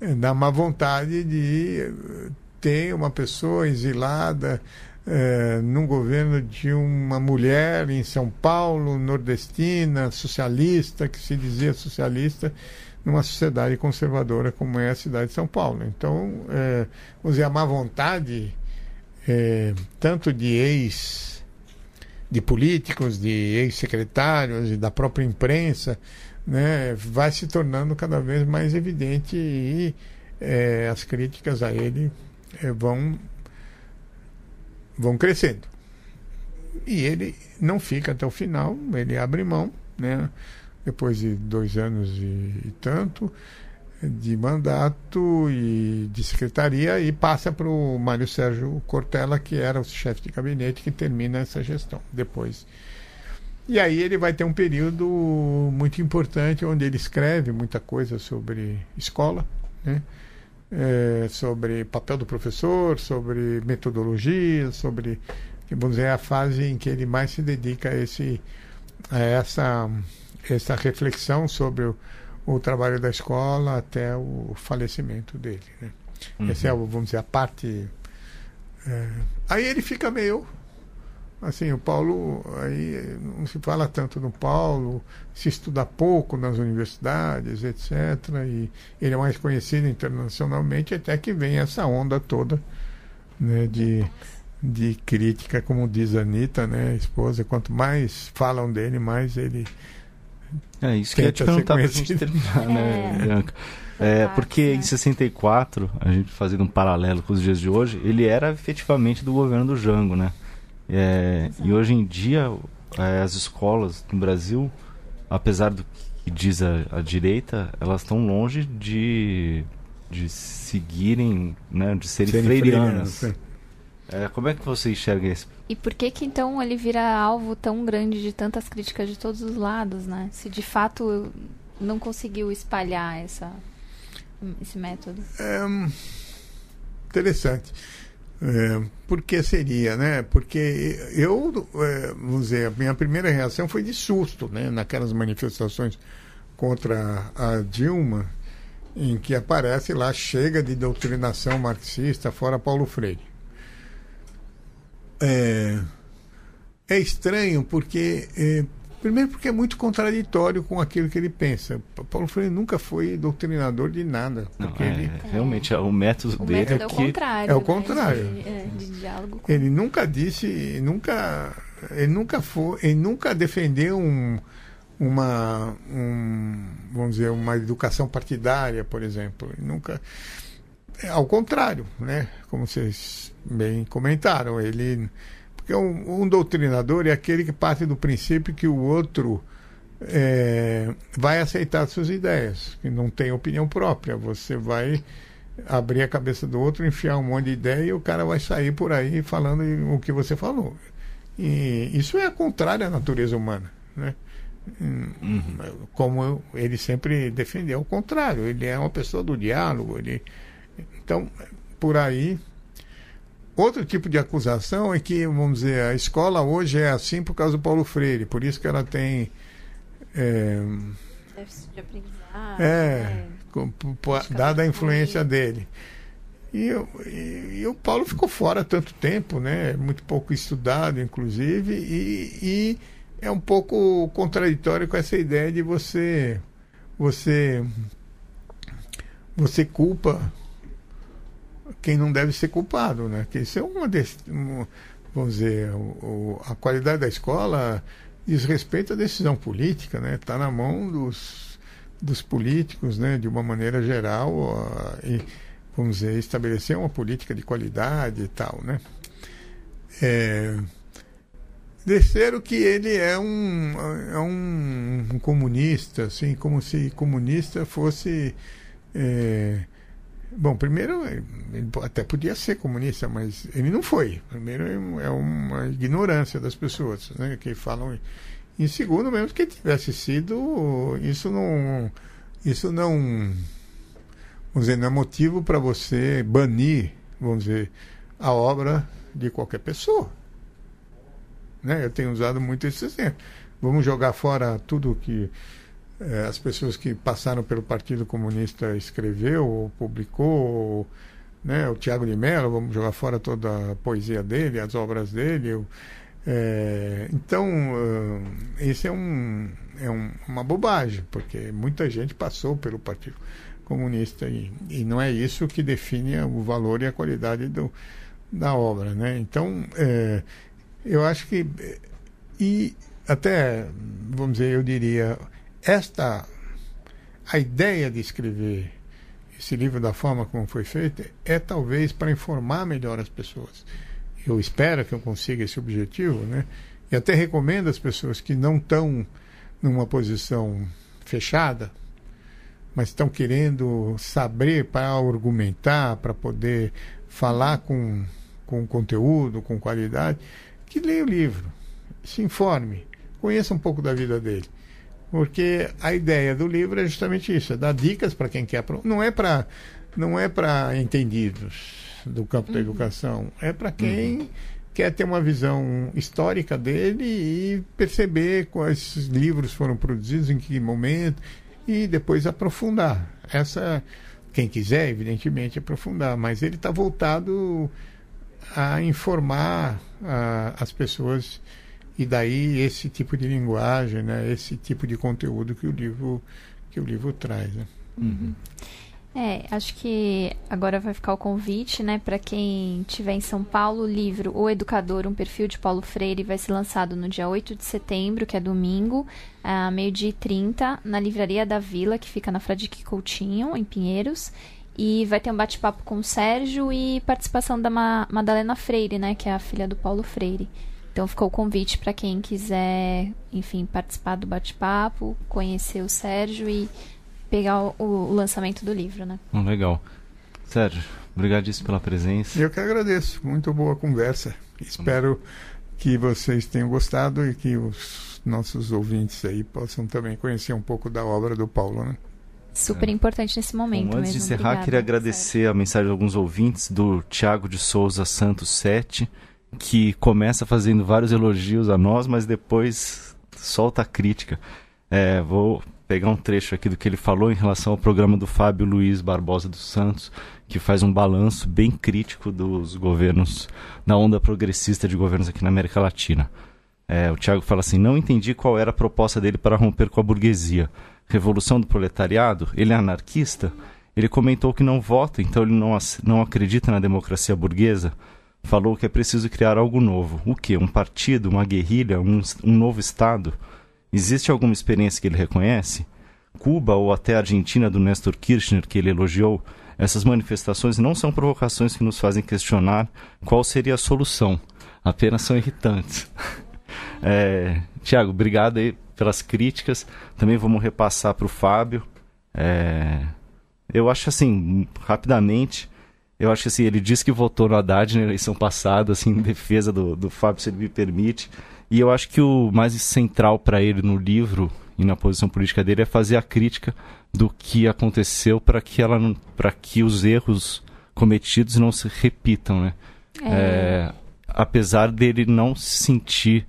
eh, na má vontade de eh, ter uma pessoa exilada eh, num governo de uma mulher em São Paulo, nordestina, socialista, que se dizia socialista, numa sociedade conservadora como é a cidade de São Paulo. Então, é, vamos dizer, a má vontade, é, tanto de ex de políticos, de ex-secretários e da própria imprensa, né, vai se tornando cada vez mais evidente e é, as críticas a ele é, vão vão crescendo. E ele não fica até o final, ele abre mão, né? depois de dois anos e, tanto de mandato e de secretaria e passa para o Mário Sérgio Cortella, que era o chefe de gabinete, que termina essa gestão depois. E aí ele vai ter um período muito importante onde ele escreve muita coisa sobre escola, né? É, sobre papel do professor, sobre metodologia, sobre vamos dizer a fase em que ele mais se dedica a esse a essa essa reflexão sobre o, o, trabalho da escola até o falecimento dele. Né? Uhum. Essa é, vamos dizer, a parte. É... Aí ele fica meio. Assim, o Paulo, aí não se fala tanto no Paulo, se estuda pouco nas universidades, etc. E ele é mais conhecido internacionalmente, até que vem essa onda toda né, de, de crítica, como diz a Anitta, né, a esposa. Quanto mais falam dele, mais ele é isso que eu ia te perguntar pra gente terminar, né, é. Bianca? É, porque em 64, a gente fazendo um paralelo com os dias de hoje, ele era efetivamente do governo do Jango, né? É, e hoje em dia, é, as escolas no Brasil, apesar do que diz a, a direita, elas estão longe de, de seguirem, né, de serem, serem freirianas. é, como é que você enxerga isso? E por que que então ele vira alvo tão grande de tantas críticas de todos os lados, né? Se de fato não conseguiu espalhar essa, esse método. É, interessante. É, por que seria, né? Porque eu, é, vamos dizer, a minha primeira reação foi de susto, né? Naquelas manifestações contra a Dilma, em que aparece lá, chega de doutrinação marxista, fora Paulo Freire é, é estranho porque é, primeiro porque é muito contraditório com aquilo que ele pensa. Paulo Freire nunca foi doutrinador de nada. Não, é, ele, realmente, é, o método o dele método é, é o contrário. É o contrário. Né, de, é, de diálogo. Ele nunca disse, nunca, ele nunca foi, ele nunca defendeu um, uma, um, vamos dizer, uma educação partidária, por exemplo. Ele nunca ao contrário, né? Como vocês bem comentaram, ele porque um, um doutrinador é aquele que parte do princípio que o outro é, vai aceitar suas ideias, que não tem opinião própria. Você vai abrir a cabeça do outro, enfiar um monte de ideia e o cara vai sair por aí falando o que você falou. E isso é contrário à natureza humana, né? Uhum. Como ele sempre defendeu, o contrário. Ele é uma pessoa do diálogo, ele então, por aí. Outro tipo de acusação é que, vamos dizer, a escola hoje é assim por causa do Paulo Freire, por isso que ela tem. É, de aprendizado. É, é dada a influência dele. E, e, e, o Paulo ficou fora tanto tempo, né? Muito pouco estudado, inclusive, e, e, é um pouco contraditório com essa ideia de você você você culpa quem não deve ser culpado, né? Que isso é uma, uma vamos dizer, o, a qualidade da escola diz respeito à decisão política, né? Está na mão dos, dos políticos, né? De uma maneira geral, e, vamos dizer, estabelecer uma política de qualidade e tal, né? É, Terceiro que ele é um, é um, um, comunista, assim, como se comunista fosse é, Bom, primeiro, ele até podia ser comunista, mas ele não foi. Primeiro, é uma ignorância das pessoas né, que falam. Em segundo, mesmo que tivesse sido, isso não, isso não, vamos dizer, não é motivo para você banir, vamos dizer, a obra de qualquer pessoa. Né? Eu tenho usado muito esse exemplo. Vamos jogar fora tudo que eh, as pessoas que passaram pelo Partido Comunista escreveu ou publicou, ou, né? o Tiago de Mello, vamos jogar fora toda a poesia dele, as obras dele. Eu, é, então, uh, isso é, um, é um, uma bobagem, porque muita gente passou pelo Partido Comunista e, e não é isso que define o valor e a qualidade do, da obra. Né? Então, eu acho que. E até, vamos dizer, eu diria, esta. A ideia de escrever esse livro da forma como foi feito é talvez para informar melhor as pessoas eu espero que eu consiga esse objetivo, né? E até recomendo às pessoas que não estão numa posição fechada, mas estão querendo saber para argumentar, para poder falar com, com conteúdo, com qualidade, que leia o livro, se informe, conheça um pouco da vida dele. Porque a ideia do livro é justamente isso, é dar dicas para quem quer. Não é para não é para entendidos do campo uhum. da educação. É para quem uhum. quer ter uma visão histórica dele e perceber quais livros foram produzidos, em que momento, e depois aprofundar. Essa, quem quiser, evidentemente, aprofundar, mas ele está voltado a informar a, as pessoas e daí esse tipo de linguagem, né, esse tipo de conteúdo que o livro que o livro traz. Né? Uhum. É, acho que agora vai ficar o convite, né, para quem estiver em São Paulo, o livro O Educador, um perfil de Paulo Freire, vai ser lançado no dia 8 de setembro, que é domingo, a meio-dia e 30, na Livraria da Vila, que fica na Fradique Coutinho, em Pinheiros. E vai ter um bate-papo com o Sérgio e participação da Ma Madalena Freire, né, que é a filha do Paulo Freire. Então ficou o convite para quem quiser, enfim, participar do bate-papo, conhecer o Sérgio e pegar o, o lançamento do livro, né? Hum, legal. Sérgio, obrigadíssimo pela presença. Eu que agradeço. Muito boa conversa. Espero que vocês tenham gostado e que os nossos ouvintes aí possam também conhecer um pouco da obra do Paulo, né? Super é. importante nesse momento. Bom, antes mesmo. de encerrar, Obrigada, queria agradecer Sérgio. a mensagem de alguns ouvintes do Tiago de Souza Santos 7, que começa fazendo vários elogios a nós, mas depois solta a crítica. É, vou pegar um trecho aqui do que ele falou em relação ao programa do Fábio Luiz Barbosa dos Santos, que faz um balanço bem crítico dos governos, da onda progressista de governos aqui na América Latina. É, o Tiago fala assim: não entendi qual era a proposta dele para romper com a burguesia. Revolução do proletariado? Ele é anarquista? Ele comentou que não vota, então ele não, não acredita na democracia burguesa. Falou que é preciso criar algo novo. O que? Um partido? Uma guerrilha? Um, um novo Estado? Existe alguma experiência que ele reconhece? Cuba ou até a Argentina do Nestor Kirchner, que ele elogiou, essas manifestações não são provocações que nos fazem questionar qual seria a solução, apenas são irritantes. [laughs] é, Tiago, obrigado aí pelas críticas. Também vamos repassar para o Fábio. É, eu acho assim, rapidamente, eu acho assim, ele disse que votou no Haddad na eleição passada, assim, em defesa do, do Fábio, se ele me permite. E eu acho que o mais central para ele no livro e na posição política dele é fazer a crítica do que aconteceu para que ela para que os erros cometidos não se repitam, né? É... É, apesar dele não se sentir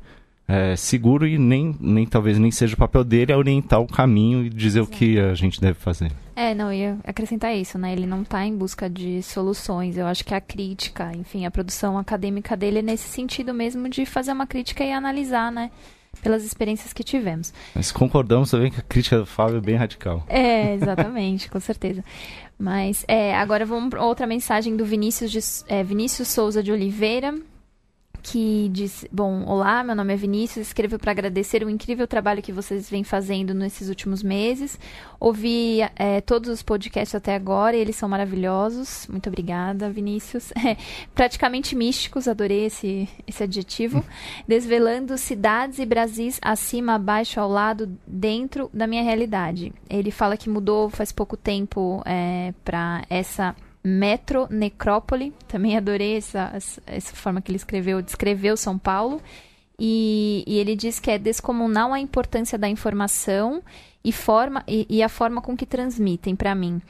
é, seguro e nem, nem talvez nem seja o papel dele é orientar o caminho e dizer Exato. o que a gente deve fazer. É, não, ia acrescentar isso, né? Ele não está em busca de soluções. Eu acho que a crítica, enfim, a produção acadêmica dele é nesse sentido mesmo de fazer uma crítica e analisar, né? Pelas experiências que tivemos. Mas concordamos também que a crítica do Fábio é bem radical. É, exatamente, com certeza. Mas é, agora vamos para outra mensagem do Vinícius, de, é, Vinícius Souza de Oliveira, que diz: Bom, olá, meu nome é Vinícius, escrevo para agradecer o incrível trabalho que vocês vêm fazendo nesses últimos meses. Ouvi é, todos os podcasts até agora e eles são maravilhosos. Muito obrigada, Vinícius. [laughs] É, praticamente místicos, adorei esse, esse adjetivo. [laughs] Desvelando cidades e Brasis acima, abaixo, ao lado, dentro da minha realidade. Ele fala que mudou faz pouco tempo é, para essa Metro Necrópole. Também adorei essa, essa forma que ele escreveu, descreveu São Paulo. e, e, ele diz que é descomunal a importância da informação e, forma, e, e a forma com que transmitem para mim.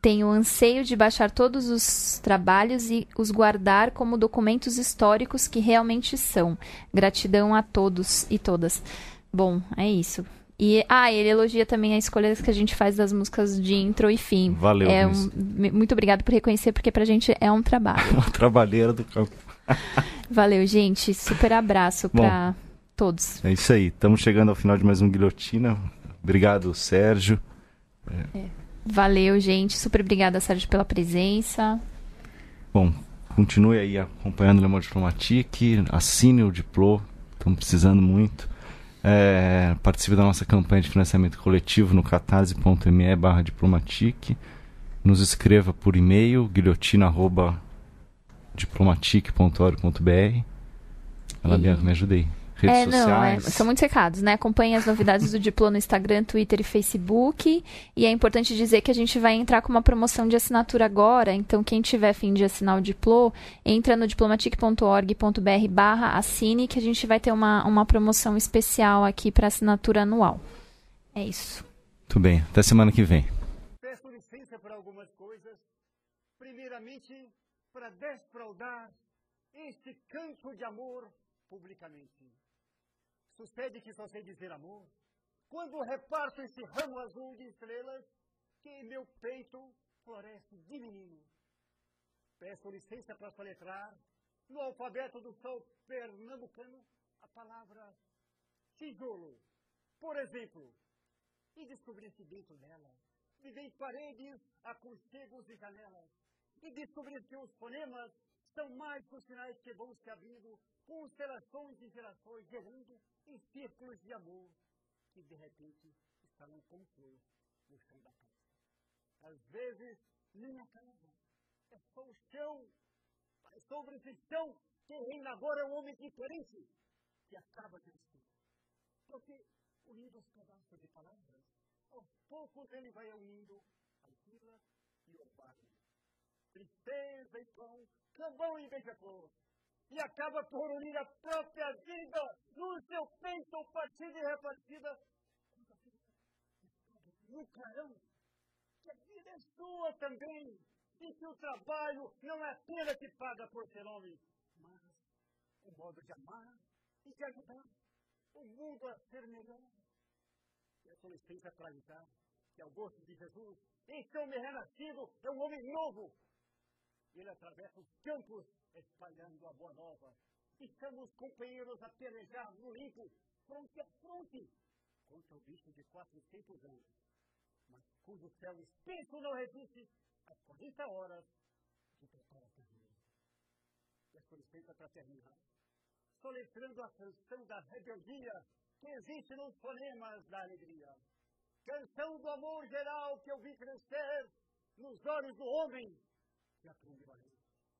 Tenho anseio de baixar todos os trabalhos e os guardar como documentos históricos que realmente são. Gratidão a todos e todas. Bom, é isso. E, ah, ele elogia também as escolhas que a gente faz das músicas de intro e fim. Valeu. É um, muito obrigado por reconhecer, porque pra gente é um trabalho. [laughs] Uma trabalheira do campo. [laughs] Valeu, gente. Super abraço para todos. É isso aí. Estamos chegando ao final de mais um Guilhotina. Obrigado, Sérgio. É. É. Valeu, gente. Super obrigada, Sérgio, pela presença. Bom, continue aí acompanhando o Le Monde Diplomatique, assine o Diplo, estamos precisando muito. É, participe da nossa campanha de financiamento coletivo no catarse.me barra diplomatique. Nos escreva por e-mail, guilhotina.diplomatique.org.br. Ela me ajudei redes é, sociais. Não, é, são muitos recados, né? Acompanhe as novidades do [laughs] Diplo no Instagram, Twitter e Facebook. E é importante dizer que a gente vai entrar com uma promoção de assinatura agora. Então, quem tiver fim de assinar o Diplo, entra no diplomatic.org.br barra assine, que a gente vai ter uma, uma promoção especial aqui para assinatura anual. É isso. Muito bem. Até semana que vem. Peço licença para algumas coisas. Primeiramente, para desfraudar este canto de amor publicamente. Sucede que só sei dizer amor. Quando reparto esse ramo azul de estrelas que em meu peito floresce de menino. Peço licença para soletrar no alfabeto do sol pernambucano a palavra tijolo, por exemplo, e descobrir que dentro dela. Vivem paredes, aconchegos e janelas, e descobrir que os fonemas são mais os sinais que vão se abrindo, constelações e gerações gerando em círculos de amor que de repente estarão como flores no chão da casa. Às vezes, nem a casa, é só o chão, mas sobre esse chão quem reina agora é um homem diferente que acaba de nascer. Porque, unindo os pedaços de palavras, aos poucos ele vai unindo a vila e o bairro. Tristeza e pão, cambão e beija-flor, e acaba por unir a própria vida no seu peito partida e repartida. No clarão, que a vida é sua também, e que o trabalho não é apenas que paga por ser homem, mas o modo de amar e de ajudar o mundo a ser melhor. Peço licença para avisar que, ao gosto de Jesus, este homem renascido é um homem novo. Ele atravessa os campos espalhando a boa nova. Estamos companheiros a pelejar no limpo, fronte a fronte, contra o bicho de 400 anos, mas cujo céu espesso não resiste às 40 horas de preparação. Peço licença para terminar, soletrando a canção da rebeldia que existe nos fonemas da alegria. Canção do amor geral que eu vi crescer nos olhos do homem que aprendeu a ler.